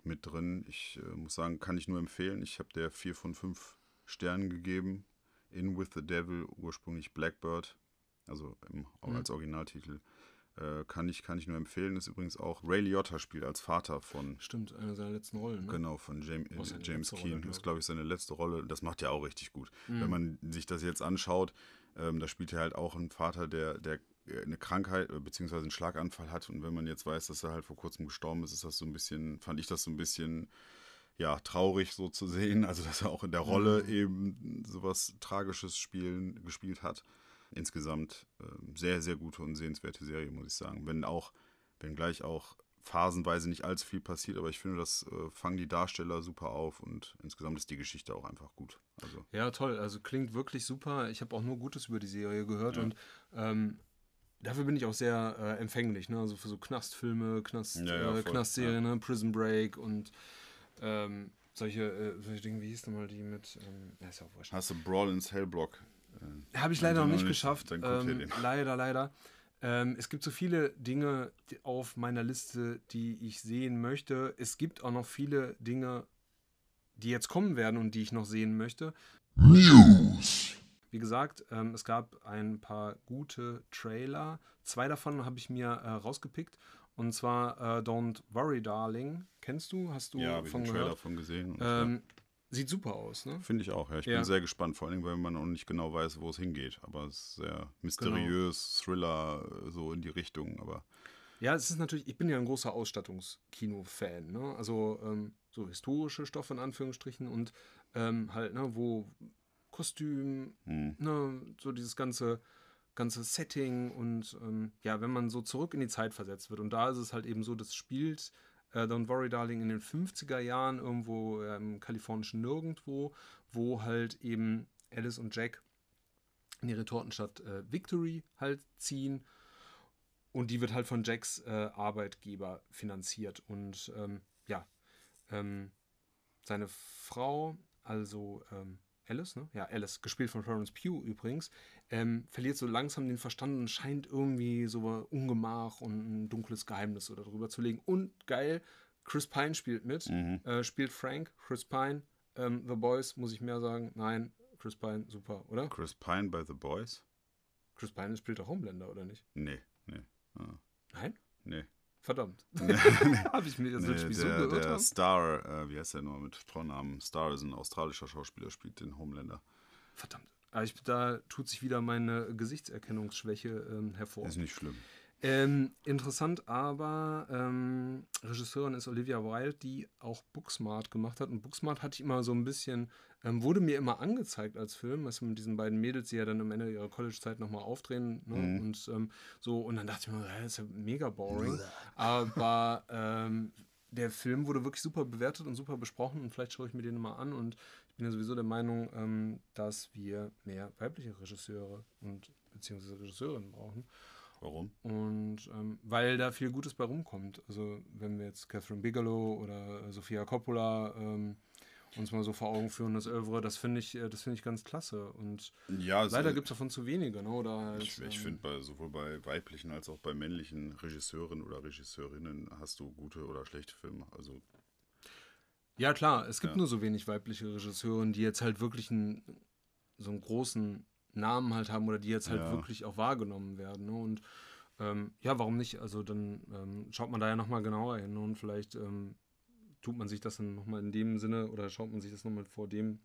mit drin. Ich äh, muss sagen, kann ich nur empfehlen. Ich habe der 4 von 5 Sternen gegeben. In with the Devil, ursprünglich Blackbird, also im, auch als Originaltitel. Äh, kann, ich, kann ich nur empfehlen. Ist übrigens auch Ray Liotta spielt als Vater von Stimmt, eine seiner letzten Rollen. Ne? Genau, von James, Oh, James Das ist, glaub glaube ich, seine letzte Rolle. Das macht er auch richtig gut. Mhm. Wenn man sich das jetzt anschaut, ähm, da spielt er halt auch einen Vater, der, der eine Krankheit äh, beziehungsweise einen Schlaganfall hat. Und wenn man jetzt weiß, dass er halt vor kurzem gestorben ist, ist das so ein bisschen, fand ich das so ein bisschen ja, traurig so zu sehen. Also, dass er auch in der Rolle eben sowas Tragisches spielen, gespielt hat. Insgesamt ähm, sehr, sehr gute und sehenswerte Serie, muss ich sagen. Wenn auch, wenn gleich auch phasenweise nicht allzu viel passiert, aber ich finde, das äh, fangen die Darsteller super auf und insgesamt ist die Geschichte auch einfach gut. Also, Ja, toll. Also klingt wirklich super. Ich habe auch nur Gutes über die Serie gehört und ähm, dafür bin ich auch sehr äh, empfänglich. Ne? Also für so Knastfilme, Knast, Ja, ja, äh, Knastserien, ne? Prison Break und ähm, solche, äh, solche Dinge, wie hieß nochmal die mit, ähm, ja, ist ja auch wurscht. hast du Brawl ins Hellblock? Äh, Habe ich leider noch nicht geschafft. Ähm, leider, leider. Ähm, es gibt so viele Dinge die- auf meiner Liste, die ich sehen möchte. Es gibt auch noch viele Dinge, die jetzt kommen werden und die ich noch sehen möchte. News. Wie gesagt, ähm, es gab ein paar gute Trailer. Zwei davon habe ich mir äh, rausgepickt. Und zwar äh, Don't Worry, Darling. Kennst du? Hast du ja, habe ich von einen Trailer gehört? von gesehen. Ähm, sieht super aus, ne? Finde ich auch, ja. Ich ja. bin sehr gespannt, vor allem, weil man noch nicht genau weiß, wo es hingeht. Aber es ist sehr Genau. mysteriös, Thriller, äh, so in die Richtung. Aber Ja, es ist natürlich, ich bin ja ein großer Ausstattungskino-Fan, ne? Also ähm, so historische Stoffe in Anführungsstrichen und ähm, halt, ne, wo Kostüm, hm, ne, so dieses ganze, ganze Setting und ähm, ja, wenn man so zurück in die Zeit versetzt wird. Und da ist es halt eben so, das spielt äh, Don't Worry Darling in den 50er Jahren irgendwo äh, im kalifornischen Nirgendwo, wo halt eben Alice und Jack in die Retortenstadt äh, Victory halt ziehen. Und die wird halt von Jacks äh, Arbeitgeber finanziert. Und ähm, ja, ähm, seine Frau, also ähm, Alice, ne? Ja, Alice, gespielt von Florence Pugh übrigens, ähm, verliert so langsam den Verstand und scheint irgendwie so Ungemach und ein dunkles Geheimnis oder drüber zu legen. Und geil, Chris Pine spielt mit, Mhm. äh, spielt Frank, Chris Pine, ähm, The Boys, muss ich mehr sagen. Nein, Chris Pine, super, oder? Chris Pine bei The Boys? Chris Pine spielt doch Homelander, oder nicht? Nee, nee. Ah, Nein? nee. Verdammt. Nee, Habe ich mir jetzt nee, so der, gehört der? Star, äh, wie heißt der nur mit Vornamen? Star ist ein australischer Schauspieler, spielt den Homelander. Verdammt. Aber ich, da tut sich wieder meine Gesichtserkennungsschwäche ähm, hervor. Ist nicht schlimm. Ähm, interessant, aber ähm, Regisseurin ist Olivia Wilde, die auch Booksmart gemacht hat. Und Booksmart hatte ich immer so ein bisschen, ähm, wurde mir immer angezeigt als Film, also mit diesen beiden Mädels, die ja dann am Ende ihrer College-Zeit nochmal aufdrehen. Ne? Mhm. Und ähm, so, und dann dachte ich mir, das ist ja mega boring. aber ähm, der Film wurde wirklich super bewertet und super besprochen und vielleicht schaue ich mir den mal an und ich bin ja sowieso der Meinung, ähm, dass wir mehr weibliche Regisseure und beziehungsweise Regisseurinnen brauchen. Warum? Und ähm, weil da viel Gutes bei rumkommt. Also wenn wir jetzt Catherine Bigelow oder Sofia Coppola ähm, uns mal so vor Augen führen, das Övre, das finde ich, äh, das finde ich ganz klasse. Und Ja, leider gibt es davon zu wenige, ne? Oder halt, Ich, ich ähm, finde, bei, sowohl bei weiblichen als auch bei männlichen Regisseuren oder Regisseurinnen hast du gute oder schlechte Filme. Also Ja, klar, es gibt Ja. nur so wenig weibliche Regisseure, die jetzt halt wirklich einen, so einen großen Namen halt haben oder die jetzt halt Ja. wirklich auch wahrgenommen werden. Ne? Und ähm, ja, warum nicht? Also dann ähm, schaut man da ja nochmal genauer hin und vielleicht ähm, tut man sich das dann nochmal in dem Sinne oder schaut man sich das nochmal vor dem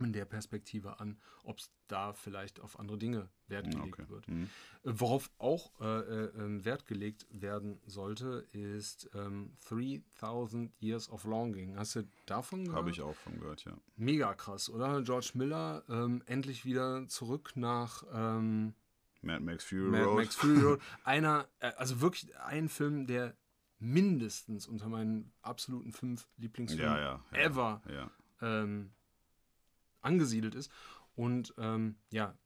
in der Perspektive an, ob es da vielleicht auf andere Dinge Wert gelegt okay. wird. Mhm. Äh, Worauf auch äh, äh, ähm, Wert gelegt werden sollte, ist ähm, 3000 Years of Longing. Hast du davon gehört? Habe ich auch von gehört, ja. Mega krass, oder? George Miller ähm, endlich wieder zurück nach ähm, Mad Max Fury Mad Road. Max Fury Road. Einer, äh, also wirklich ein Film, der mindestens unter meinen absoluten fünf Lieblingsfilmen ja, ja, ever Ja. ähm, angesiedelt ist. Und ähm, ja,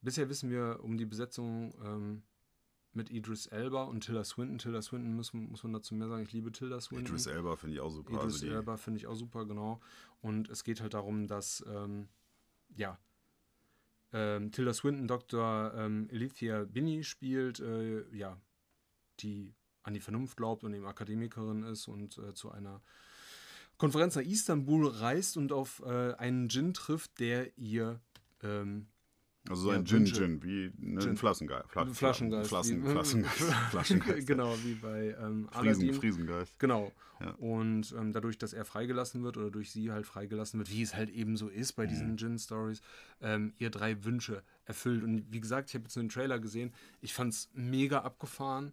bisher wissen wir um die Besetzung ähm, mit Idris Elba und Tilda Swinton. Tilda Swinton muss, muss man dazu mehr sagen. Ich liebe Tilda Swinton. Idris Elba finde ich auch super. Idris also Elba finde ich auch super, genau. Und es geht halt darum, dass, ähm, ja, ähm, Tilda Swinton Dr. Ähm, Alethea Binney spielt, äh, ja, die an die Vernunft glaubt und eben Akademikerin ist und äh, zu einer Konferenz nach Istanbul reist und auf äh, einen Djinn trifft, der ihr ähm, also so ein. Gin, wie ne, Gin. ein Flassengeist. Fla Flaschengeist. Flaschen, wie- Flassengeist. Flaschengeist. genau, wie bei ähm, Friesen. Friesengeist. Genau. Ja. Und ähm, dadurch, dass er freigelassen wird oder durch sie halt freigelassen wird, wie es halt eben so ist bei diesen Gin-Stories, ähm, ihr drei Wünsche erfüllt. Und wie gesagt, ich habe jetzt einen Trailer gesehen, ich fand es mega abgefahren.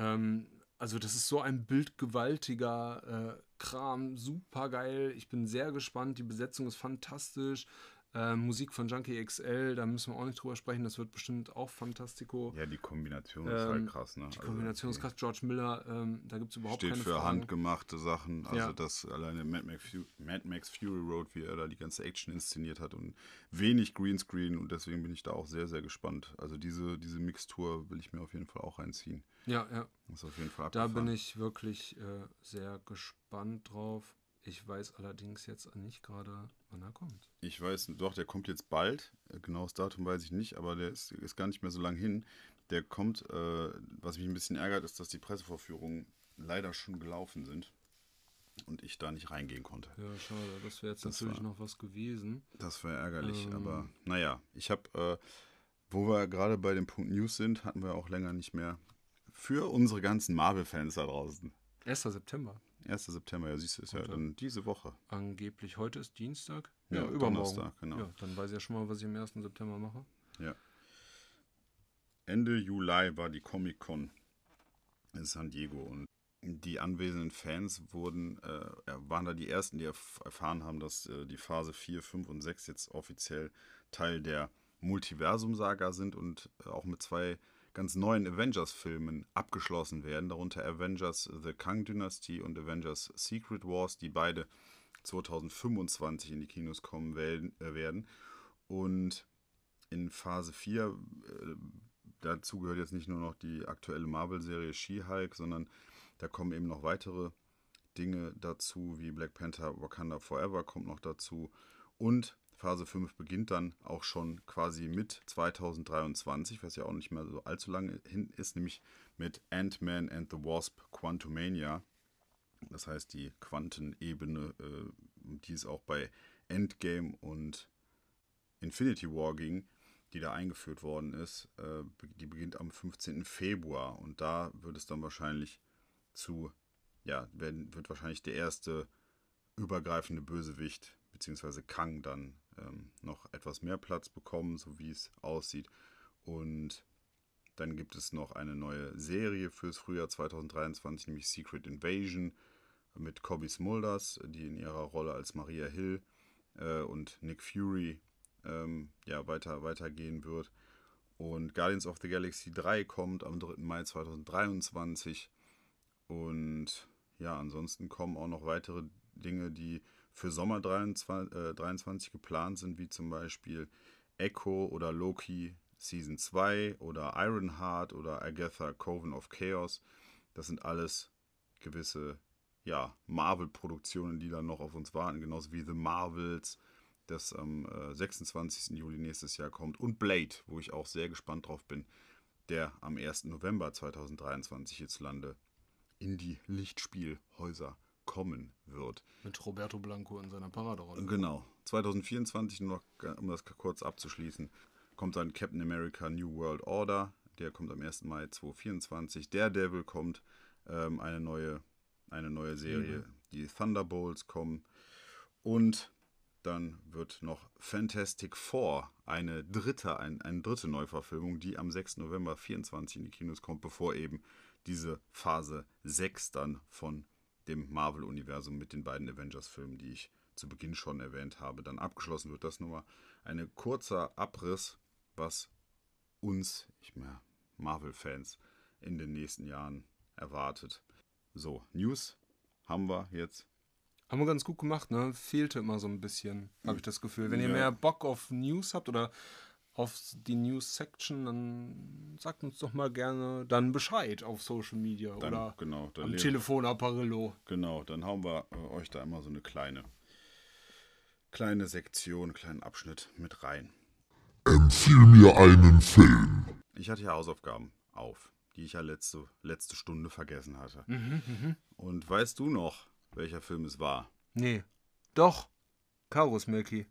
Ähm, also das ist so ein bildgewaltiger äh, Kram, super geil. Ich bin sehr gespannt, die Besetzung ist fantastisch. Ähm, Musik von Junkie XL, da müssen wir auch nicht drüber sprechen, das wird bestimmt auch fantastico. Ja, die Kombination ist halt Ähm, krass, ne? Die Kombination ist krass. George Miller, ähm, da gibt es überhaupt Steht keine für Fragen. handgemachte Sachen. Also Ja. das alleine Mad Max, Mad Max Fury Road, wie er da die ganze Action inszeniert hat und wenig Greenscreen und deswegen bin ich da auch sehr, sehr gespannt. Also diese, diese Mixtur will ich mir auf jeden Fall auch reinziehen. Ja, ja. Das ist auf jeden Fall Da abgefahren. bin ich wirklich äh, sehr gespannt drauf. Ich weiß allerdings jetzt nicht gerade, wann er kommt. Ich weiß, doch, der kommt jetzt bald. Äh, Genaues Datum weiß ich nicht, aber der ist, ist gar nicht mehr so lang hin. Der kommt, äh, was mich ein bisschen ärgert, ist, dass die Pressevorführungen leider schon gelaufen sind und ich da nicht reingehen konnte. Ja, schade. Das wäre jetzt Das natürlich war- noch was gewesen. Das wäre ärgerlich, Ähm. aber naja, ich habe, äh, wo wir gerade bei dem Punkt News sind, hatten wir auch länger nicht mehr für unsere ganzen Marvel-Fans da draußen. 1. September. 1. September, ja, siehst du, ist ja dann diese Woche. Angeblich heute ist Dienstag. Ja, übermorgen. Donnerstag, genau. Ja, dann weiß ich ja schon mal, was ich am 1. September mache. Ja. Ende Juli war die Comic-Con in San Diego und die anwesenden Fans wurden, äh, waren da die ersten, die erf erfahren haben, dass äh, die Phase 4, 5 und 6 jetzt offiziell Teil der Multiversum-Saga sind und äh, auch mit zwei ganz neuen Avengers-Filmen abgeschlossen werden, darunter Avengers The Kang Dynasty und Avengers Secret Wars, die beide 2025 in die Kinos kommen werden. Äh, werden. Und in Phase 4, äh, dazu gehört jetzt nicht nur noch die aktuelle Marvel-Serie She-Hulk, sondern da kommen eben noch weitere Dinge dazu, wie Black Panther Wakanda Forever kommt noch dazu. Und Phase 5 beginnt dann auch schon quasi mit 2023, was ja auch nicht mehr so allzu lange hin ist, nämlich mit Ant-Man and the Wasp Quantumania. Das heißt, die Quantenebene, äh, die es auch bei Endgame und Infinity War ging, die da eingeführt worden ist, äh, die beginnt am 15. Februar und da wird es dann wahrscheinlich zu, ja, werden, wird wahrscheinlich der erste übergreifende Bösewicht, beziehungsweise Kang dann ähm, noch etwas mehr Platz bekommen, so wie es aussieht. Und dann gibt es noch eine neue Serie fürs Frühjahr 2023, nämlich Secret Invasion mit Cobby Smulders, die in ihrer Rolle als Maria Hill äh, und Nick Fury ähm, ja, weiter, weitergehen wird. Und Guardians of the Galaxy 3 kommt am 3. Mai 2023. Und ja, ansonsten kommen auch noch weitere Dinge, die für Sommer 23, äh, 23 geplant sind, wie zum Beispiel Echo oder Loki Season 2 oder Ironheart oder Agatha Coven of Chaos. Das sind alles gewisse ja, Marvel-Produktionen, die dann noch auf uns warten, genauso wie The Marvels, das am äh, 26. Juli nächstes Jahr kommt, und Blade, wo ich auch sehr gespannt drauf bin, der am 1. November 2023 hierzulande in die Lichtspielhäuser kommen wird. Mit Roberto Blanco in seiner Paraderolle. Genau. 2024, nur noch, um das kurz abzuschließen, kommt dann Captain America New World Order. Der kommt am 1. Mai 2024. Daredevil kommt, ähm, eine, neue, eine neue Serie. Mhm. Die Thunderbolts kommen. Und dann wird noch Fantastic Four, eine dritte, ein, eine dritte Neuverfilmung, die am 6. November 24 in die Kinos kommt, bevor eben diese Phase 6 dann von dem Marvel-Universum mit den beiden Avengers-Filmen, die ich zu Beginn schon erwähnt habe, dann abgeschlossen wird. Das nur mal ein kurzer Abriss, was uns, ich meine, Marvel-Fans in den nächsten Jahren erwartet. So, News haben wir jetzt. Haben wir ganz gut gemacht, ne? Fehlte immer so ein bisschen, habe ich das Gefühl. Wenn ihr Ja. mehr Bock auf News habt oder auf die News-Section, dann sagt uns doch mal gerne dann Bescheid auf Social Media Dann, oder genau, dann am le- Telefon Apparillo. Genau, dann hauen wir äh, euch da immer so eine kleine, kleine Sektion, kleinen Abschnitt mit rein. Empfiehl mir einen Film. Ich hatte ja Hausaufgaben auf, die ich ja letzte, letzte Stunde vergessen hatte. Und weißt du noch, welcher Film es war? Nee. Doch. Karus Milky.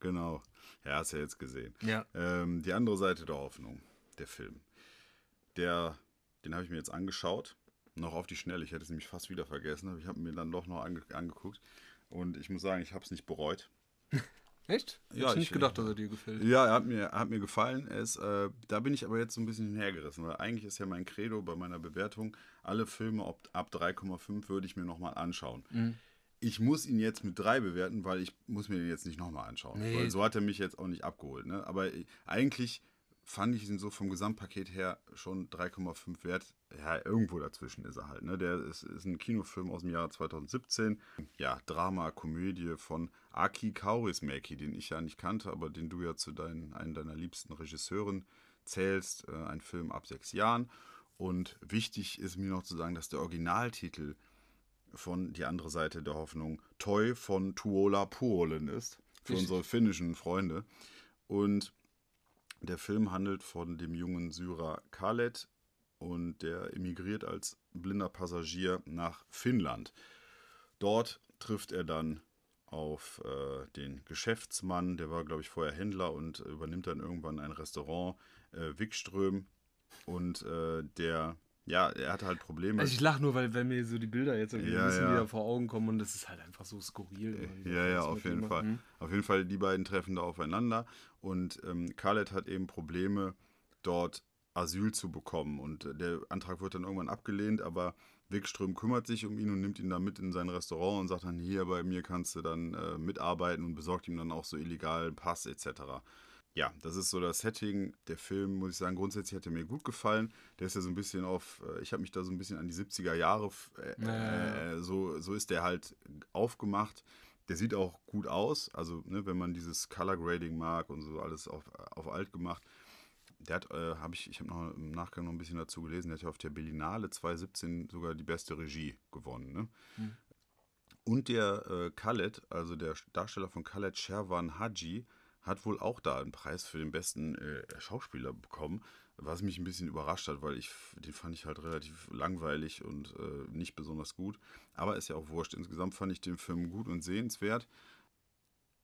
Genau. Ja, hast ja jetzt gesehen. Ja. Ähm, die andere Seite der Hoffnung, der Film. Der, den habe ich mir jetzt angeschaut. Noch auf die Schnelle. Ich hätte es nämlich fast wieder vergessen, aber ich habe mir dann doch noch ange angeguckt. Und ich muss sagen, ich habe es nicht bereut. Echt? Ja, Ja, ich nicht ich- gedacht, dass er dir gefällt. Ja, er hat mir, hat mir gefallen. Ist, äh, da bin ich aber jetzt so ein bisschen hinhergerissen, weil eigentlich ist ja mein Credo bei meiner Bewertung, alle Filme ob, ab 3,5 würde ich mir nochmal anschauen. Mhm. Ich muss ihn jetzt mit 3 bewerten, weil ich muss mir den jetzt nicht nochmal anschauen. Nee. Weil so hat er mich jetzt auch nicht abgeholt. Ne? Aber ich- eigentlich fand ich ihn so vom Gesamtpaket her schon 3,5 wert. Ja, irgendwo dazwischen ist er halt. Ne? Der ist, ist ein Kinofilm aus dem Jahr 2017. Ja, Drama, Komödie von Aki Kaurismäki, den ich ja nicht kannte, aber den du ja zu deinen, einen deiner liebsten Regisseuren zählst. Äh, ein Film ab sechs Jahren. Und wichtig ist mir noch zu sagen, dass der Originaltitel von Die andere Seite der Hoffnung Toy von Tuola Puolen ist. Für Richtig. unsere finnischen Freunde. Und der Film handelt von dem jungen Syrer Khaled und der emigriert als blinder Passagier nach Finnland. Dort trifft er dann auf äh, den Geschäftsmann, der war, glaube ich, vorher Händler und übernimmt dann irgendwann ein Restaurant, äh, Wikström. Und äh, der, ja, er hatte halt Probleme. Also ich lache nur, weil, weil mir so die Bilder jetzt irgendwie Ja, ein bisschen ja. wieder vor Augen kommen und das ist halt einfach so skurril. wieder, Ja, ja, auf jeden Fall. machen. Auf jeden Fall, die beiden treffen da aufeinander und ähm, Khaled hat eben Probleme, dort Asyl zu bekommen. Und äh, der Antrag wird dann irgendwann abgelehnt, aber Wegström kümmert sich um ihn und nimmt ihn dann mit in sein Restaurant und sagt dann, hier bei mir kannst du dann äh, mitarbeiten und besorgt ihm dann auch so illegalen Pass etc. Ja, das ist so das Setting. Der Film, muss ich sagen, grundsätzlich hat er mir gut gefallen. Der ist ja so ein bisschen auf, äh, ich habe mich da so ein bisschen an die 70er Jahre, äh, Ja, ja, äh, so, so ist der halt aufgemacht. Der sieht auch gut aus, also ne, wenn man dieses Color Grading mag und so alles auf, auf alt gemacht. Der hat, äh, habe ich, ich habe noch im Nachgang noch ein bisschen dazu gelesen, der hat ja auf der Berlinale 2017 sogar die beste Regie gewonnen. Ne? Und der äh, Khaled, also der Darsteller von Khaled Sherwan Haji, hat wohl auch da einen Preis für den besten äh, Schauspieler bekommen, was mich ein bisschen überrascht hat, weil ich den fand ich halt relativ langweilig und äh, nicht besonders gut. Aber ist ja auch wurscht. Insgesamt fand ich den Film gut und sehenswert.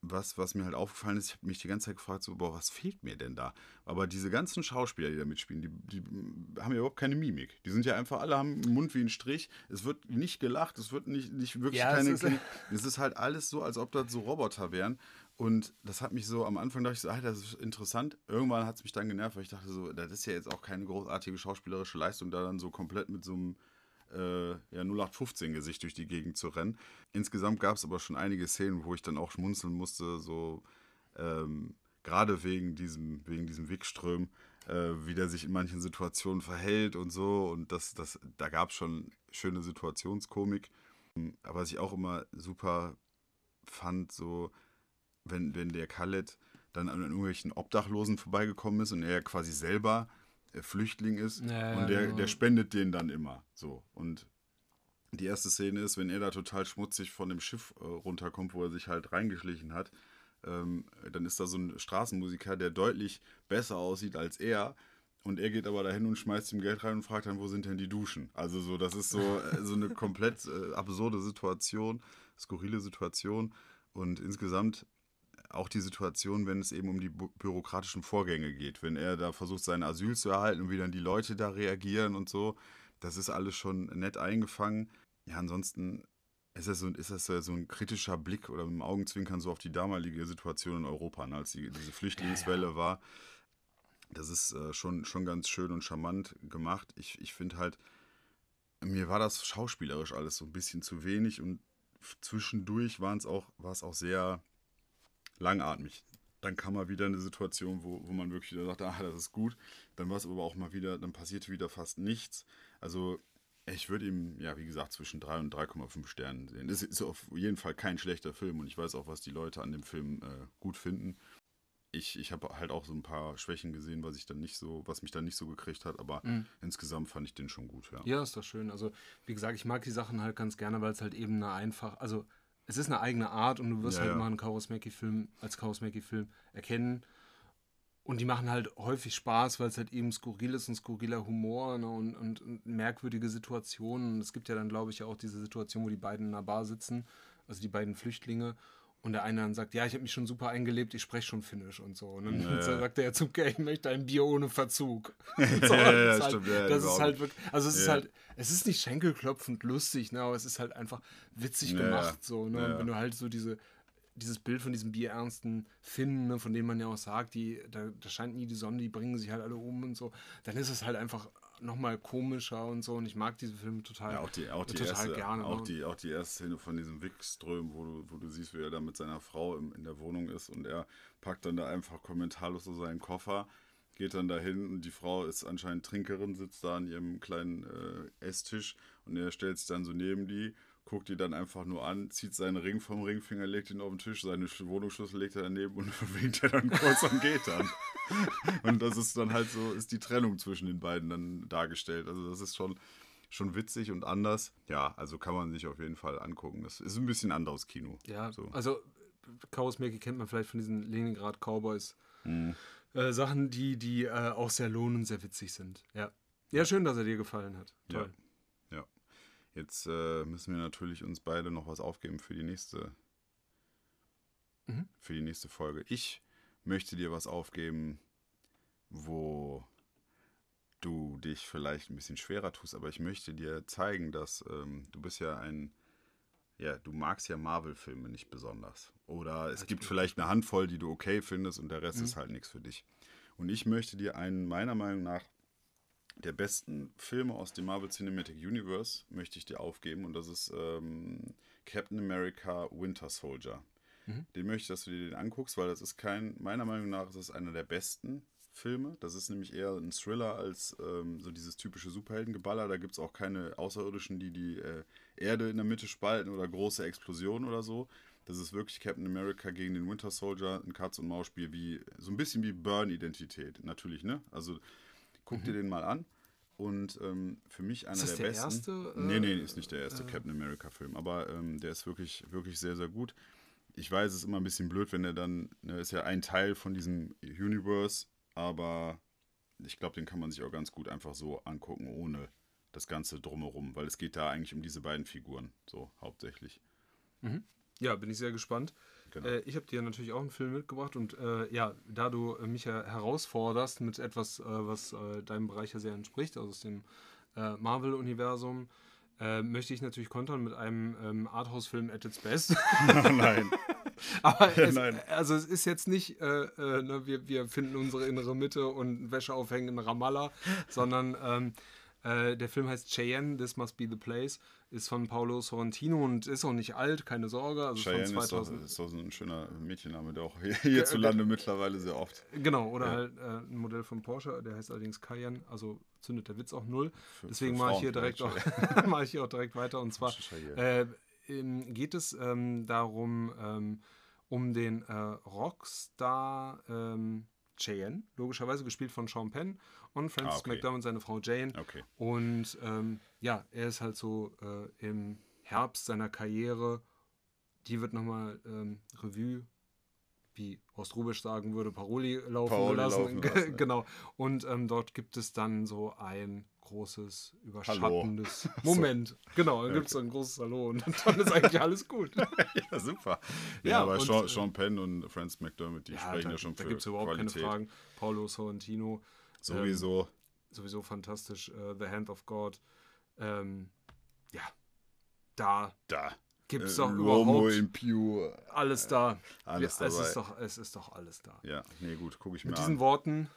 Was, was mir halt aufgefallen ist, ich habe mich die ganze Zeit gefragt, so, boah, was fehlt mir denn da? Aber diese ganzen Schauspieler, die da mitspielen, die, die haben ja überhaupt keine Mimik. Die sind ja einfach, alle haben einen Mund wie ein Strich. Es wird nicht gelacht, es wird nicht, nicht wirklich Ja, es keine. ist- keine es ist halt alles so, als ob das so Roboter wären. Und das hat mich so, am Anfang dachte ich so, ah, das ist interessant. Irgendwann hat es mich dann genervt, weil ich dachte so, das ist ja jetzt auch keine großartige schauspielerische Leistung, da dann so komplett mit so einem äh, ja, 0815-Gesicht durch die Gegend zu rennen. Insgesamt gab es aber schon einige Szenen, wo ich dann auch schmunzeln musste, so ähm, gerade wegen diesem, wegen diesem Wegström, äh, wie der sich in manchen Situationen verhält und so. Und das, das, da gab es schon schöne Situationskomik. Aber was ich auch immer super fand, so, wenn, wenn der Khaled dann an irgendwelchen Obdachlosen vorbeigekommen ist und er quasi selber äh, Flüchtling ist Ja, und der, genau. der spendet den dann immer so und die erste Szene ist, wenn er da total schmutzig von dem Schiff äh, runterkommt, wo er sich halt reingeschlichen hat, ähm, dann ist da so ein Straßenmusiker, der deutlich besser aussieht als er. Und er geht aber dahin und schmeißt ihm Geld rein und fragt dann, wo sind denn die Duschen? Also so, das ist so, äh, so eine komplett äh, absurde Situation, skurrile Situation. Und insgesamt auch die Situation, wenn es eben um die bü- bürokratischen Vorgänge geht. Wenn er da versucht, sein Asyl zu erhalten und wie dann die Leute da reagieren und so. Das ist alles schon nett eingefangen. Ja, ansonsten ist das so, ist das so ein kritischer Blick oder mit dem Augenzwinkern so auf die damalige Situation in Europa, ne, als die, diese Flüchtlingswelle war. Das ist äh, schon, schon ganz schön und charmant gemacht. Ich, ich finde halt, mir war das schauspielerisch alles so ein bisschen zu wenig und zwischendurch waren es auch, war es auch sehr langatmig. Dann kam mal wieder eine Situation, wo, wo man wirklich wieder sagte, ah, das ist gut. Dann war es aber auch mal wieder, dann passierte wieder fast nichts. Also ich würde ihm, ja, wie gesagt, zwischen 3 und 3,5 Sternen sehen. Es ist auf jeden Fall kein schlechter Film und ich weiß auch, was die Leute an dem Film äh, gut finden. Ich, ich habe halt auch so ein paar Schwächen gesehen, was ich dann nicht so, was mich dann nicht so gekriegt hat, aber insgesamt fand ich den schon gut, ja. Ja, ist doch schön. Also, wie gesagt, ich mag die Sachen halt ganz gerne, weil es halt eben eine einfach, also es ist eine eigene Art und du wirst Ja, halt ja. mal einen Kaurismäki-Film als Kaurismäki-Film erkennen. Und die machen halt häufig Spaß, weil es halt eben skurril ist und skurriler Humor ne, und, und, und merkwürdige Situationen. Und es gibt ja dann, glaube ich, auch diese Situation, wo die beiden in einer Bar sitzen, also die beiden Flüchtlinge. Und der eine dann sagt, ja, ich habe mich schon super eingelebt, ich spreche schon Finnisch und so. Und dann Ja, sagt der zum Gay, ich möchte ein Bier ohne Verzug. Und Ja, ja, das ist halt, stimmt, ja, das ist halt wirklich, also es ist halt, es ist nicht schenkelklopfend lustig, ne, aber es ist halt einfach witzig gemacht, so, ne, und wenn du halt so diese, dieses Bild von diesem bierernsten Finnen, ne, von dem man ja auch sagt, die, da, da scheint nie die Sonne, die bringen sich halt alle um und so, dann ist es halt einfach nochmal komischer und so und ich mag diese Filme total, Ja, auch die, auch die, total erste, gerne. auch ne? die, auch die erste Szene von diesem Wickström, wo du, wo du siehst, wie er da mit seiner Frau im, in der Wohnung ist und er packt dann da einfach kommentarlos so seinen Koffer, geht dann dahin und die Frau ist anscheinend Trinkerin, sitzt da an ihrem kleinen äh, Esstisch und er stellt sich dann so neben die, guckt die dann einfach nur an, zieht seinen Ring vom Ringfinger, legt ihn auf den Tisch, seine Sch- Wohnungsschlüssel legt er daneben und winkt er dann kurz und geht dann. Und das ist dann halt so, ist die Trennung zwischen den beiden dann dargestellt. Also das ist schon, schon witzig und anders. Ja, also kann man sich auf jeden Fall angucken. Das ist ein bisschen anderes Kino. Ja, so. also Chaosmäki kennt man vielleicht von diesen Leningrad Cowboys. Mhm. Äh, Sachen, die, die äh, auch sehr lohnend, sehr witzig sind. Ja. Ja, schön, dass er dir gefallen hat. Ja. Toll. Ja. Jetzt äh, müssen wir natürlich uns beide noch was aufgeben für die nächste, Mhm. für die nächste Folge. Ich möchte dir was aufgeben, wo du dich vielleicht ein bisschen schwerer tust, aber ich möchte dir zeigen, dass ähm, du bist ja ein, ja, du magst ja Marvel-Filme nicht besonders. Oder es gibt vielleicht eine Handvoll, die du okay findest und der Rest ist halt nichts für dich. Und ich möchte dir einen meiner Meinung nach der besten Filme aus dem Marvel Cinematic Universe möchte ich dir aufgeben und das ist ähm, Captain America Winter Soldier. Den möchte ich, dass du dir den anguckst, weil das ist kein, meiner Meinung nach ist es einer der besten Filme. Das ist nämlich eher ein Thriller als ähm, so dieses typische Superheldengeballer. Da gibt es auch keine Außerirdischen, die die äh, Erde in der Mitte spalten oder große Explosionen oder so. Das ist wirklich Captain America gegen den Winter Soldier, ein Katz-und-Maus-Spiel, wie so ein bisschen wie Burn-Identität, natürlich, ne? Also guck dir den mal an. Und ähm, für mich einer Mhm. das der, der besten. erste, äh, nee, nee, ist nicht der erste Captain America-Film, aber ähm, der ist wirklich, wirklich sehr, sehr gut. Ich weiß, es ist immer ein bisschen blöd, wenn er dann, ne, ist ja ein Teil von diesem Universe, aber ich glaube, den kann man sich auch ganz gut einfach so angucken, ohne das Ganze drumherum, weil es geht da eigentlich um diese beiden Figuren, so hauptsächlich. Ja, bin ich sehr gespannt. Genau. Äh, ich habe dir natürlich auch einen Film mitgebracht und äh, ja, da du mich ja herausforderst mit etwas, äh, was äh, deinem Bereich ja sehr entspricht, also aus dem äh, Marvel-Universum, äh, möchte ich natürlich kontern mit einem ähm, Arthouse-Film at its best. Nein. Aber es, Nein. also es ist jetzt nicht, äh, äh, ne, wir, wir finden unsere innere Mitte und Wäsche aufhängen in Ramallah, sondern ähm, äh, der Film heißt Cheyenne, This Must Be the Place, ist von Paolo Sorrentino und ist auch nicht alt, keine Sorge. Also Cheyenne von ist doch, 2000. ist doch so ein schöner Mädchenname, der auch hier- hierzulande mittlerweile sehr oft. Genau, oder Ja. halt äh, ein Modell von Porsche, der heißt allerdings Cayenne, also zündet der Witz auch null. Für- Deswegen mache ich hier direkt auch, mache ich hier auch direkt weiter und zwar äh, geht es ähm, darum, ähm, um den äh, Rockstar ähm, Cheyenne, logischerweise gespielt von Sean Penn und Francis Ah, okay. McDermott, seine Frau Jane. Okay. Und ähm, ja, er ist halt so äh, im Herbst seiner Karriere. Die wird nochmal ähm, Revue, wie Horst Rubisch sagen würde, Paroli laufen Paroli gelassen. laufen lassen, ja. genau. Und ähm, dort gibt es dann so ein großes, überschattendes so. Moment. Genau, dann gibt es so ein großes Hallo und dann ist eigentlich alles gut. Ja, super. Ja, Ja, aber und, Sean, äh, Sean Penn und Francis McDermott, die sprechen da, ja schon da für gibt es überhaupt Qualität. keine Fragen. Paulo Sorrentino, Sowieso. sowieso fantastisch. Äh, The Hand of God. Ähm, ja, da da. gibt es Äh, doch Romo überhaupt alles da. alles Ja, es, ist doch, es ist doch alles da. Ja, nee, gut, gucke ich mir Mit an. diesen Worten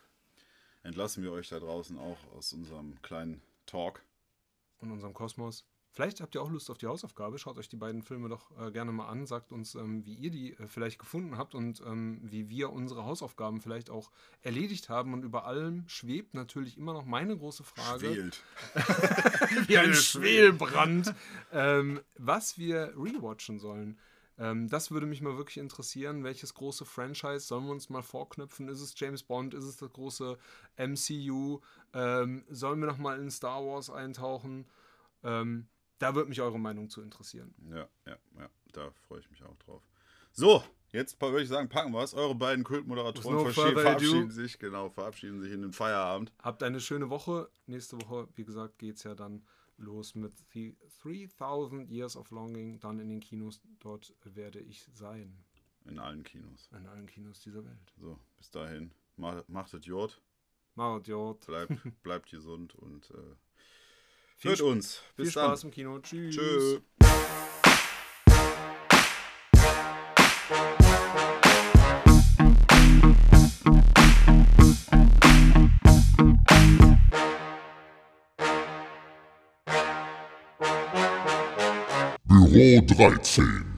Entlassen wir euch da draußen auch aus unserem kleinen Talk. und unserem Kosmos. Vielleicht habt ihr auch Lust auf die Hausaufgabe. Schaut euch die beiden Filme doch äh, gerne mal an. Sagt uns, ähm, wie ihr die äh, vielleicht gefunden habt und ähm, wie wir unsere Hausaufgaben vielleicht auch erledigt haben. Und über allem schwebt natürlich immer noch meine große Frage. Schwelt. wie ein Schwel- Schwelbrand, ähm, was wir rewatchen sollen. Ähm, das würde mich mal wirklich interessieren. Welches große Franchise sollen wir uns mal vorknüpfen? Ist es James Bond? Ist es das große MCU? Ähm, sollen wir noch mal in Star Wars eintauchen? Ähm, da würde mich eure Meinung zu interessieren. Ja, ja, ja, da freue ich mich auch drauf. So, jetzt würde ich sagen, packen wir es. Eure beiden Kultmoderatoren No verabschieden sich, genau, verabschieden sich in den Feierabend. Habt eine schöne Woche. Nächste Woche, wie gesagt, geht es ja dann los mit The 3000 Years of Longing, dann in den Kinos. Dort werde ich sein. In allen Kinos. In allen Kinos dieser Welt. So, bis dahin. Ma- Macht es Jod, Macht Jod. bleibt, bleibt gesund und äh, Viel hört uns. Viel Bis Spaß dann. im Kino. Tschüss. Tschö. Büro 13.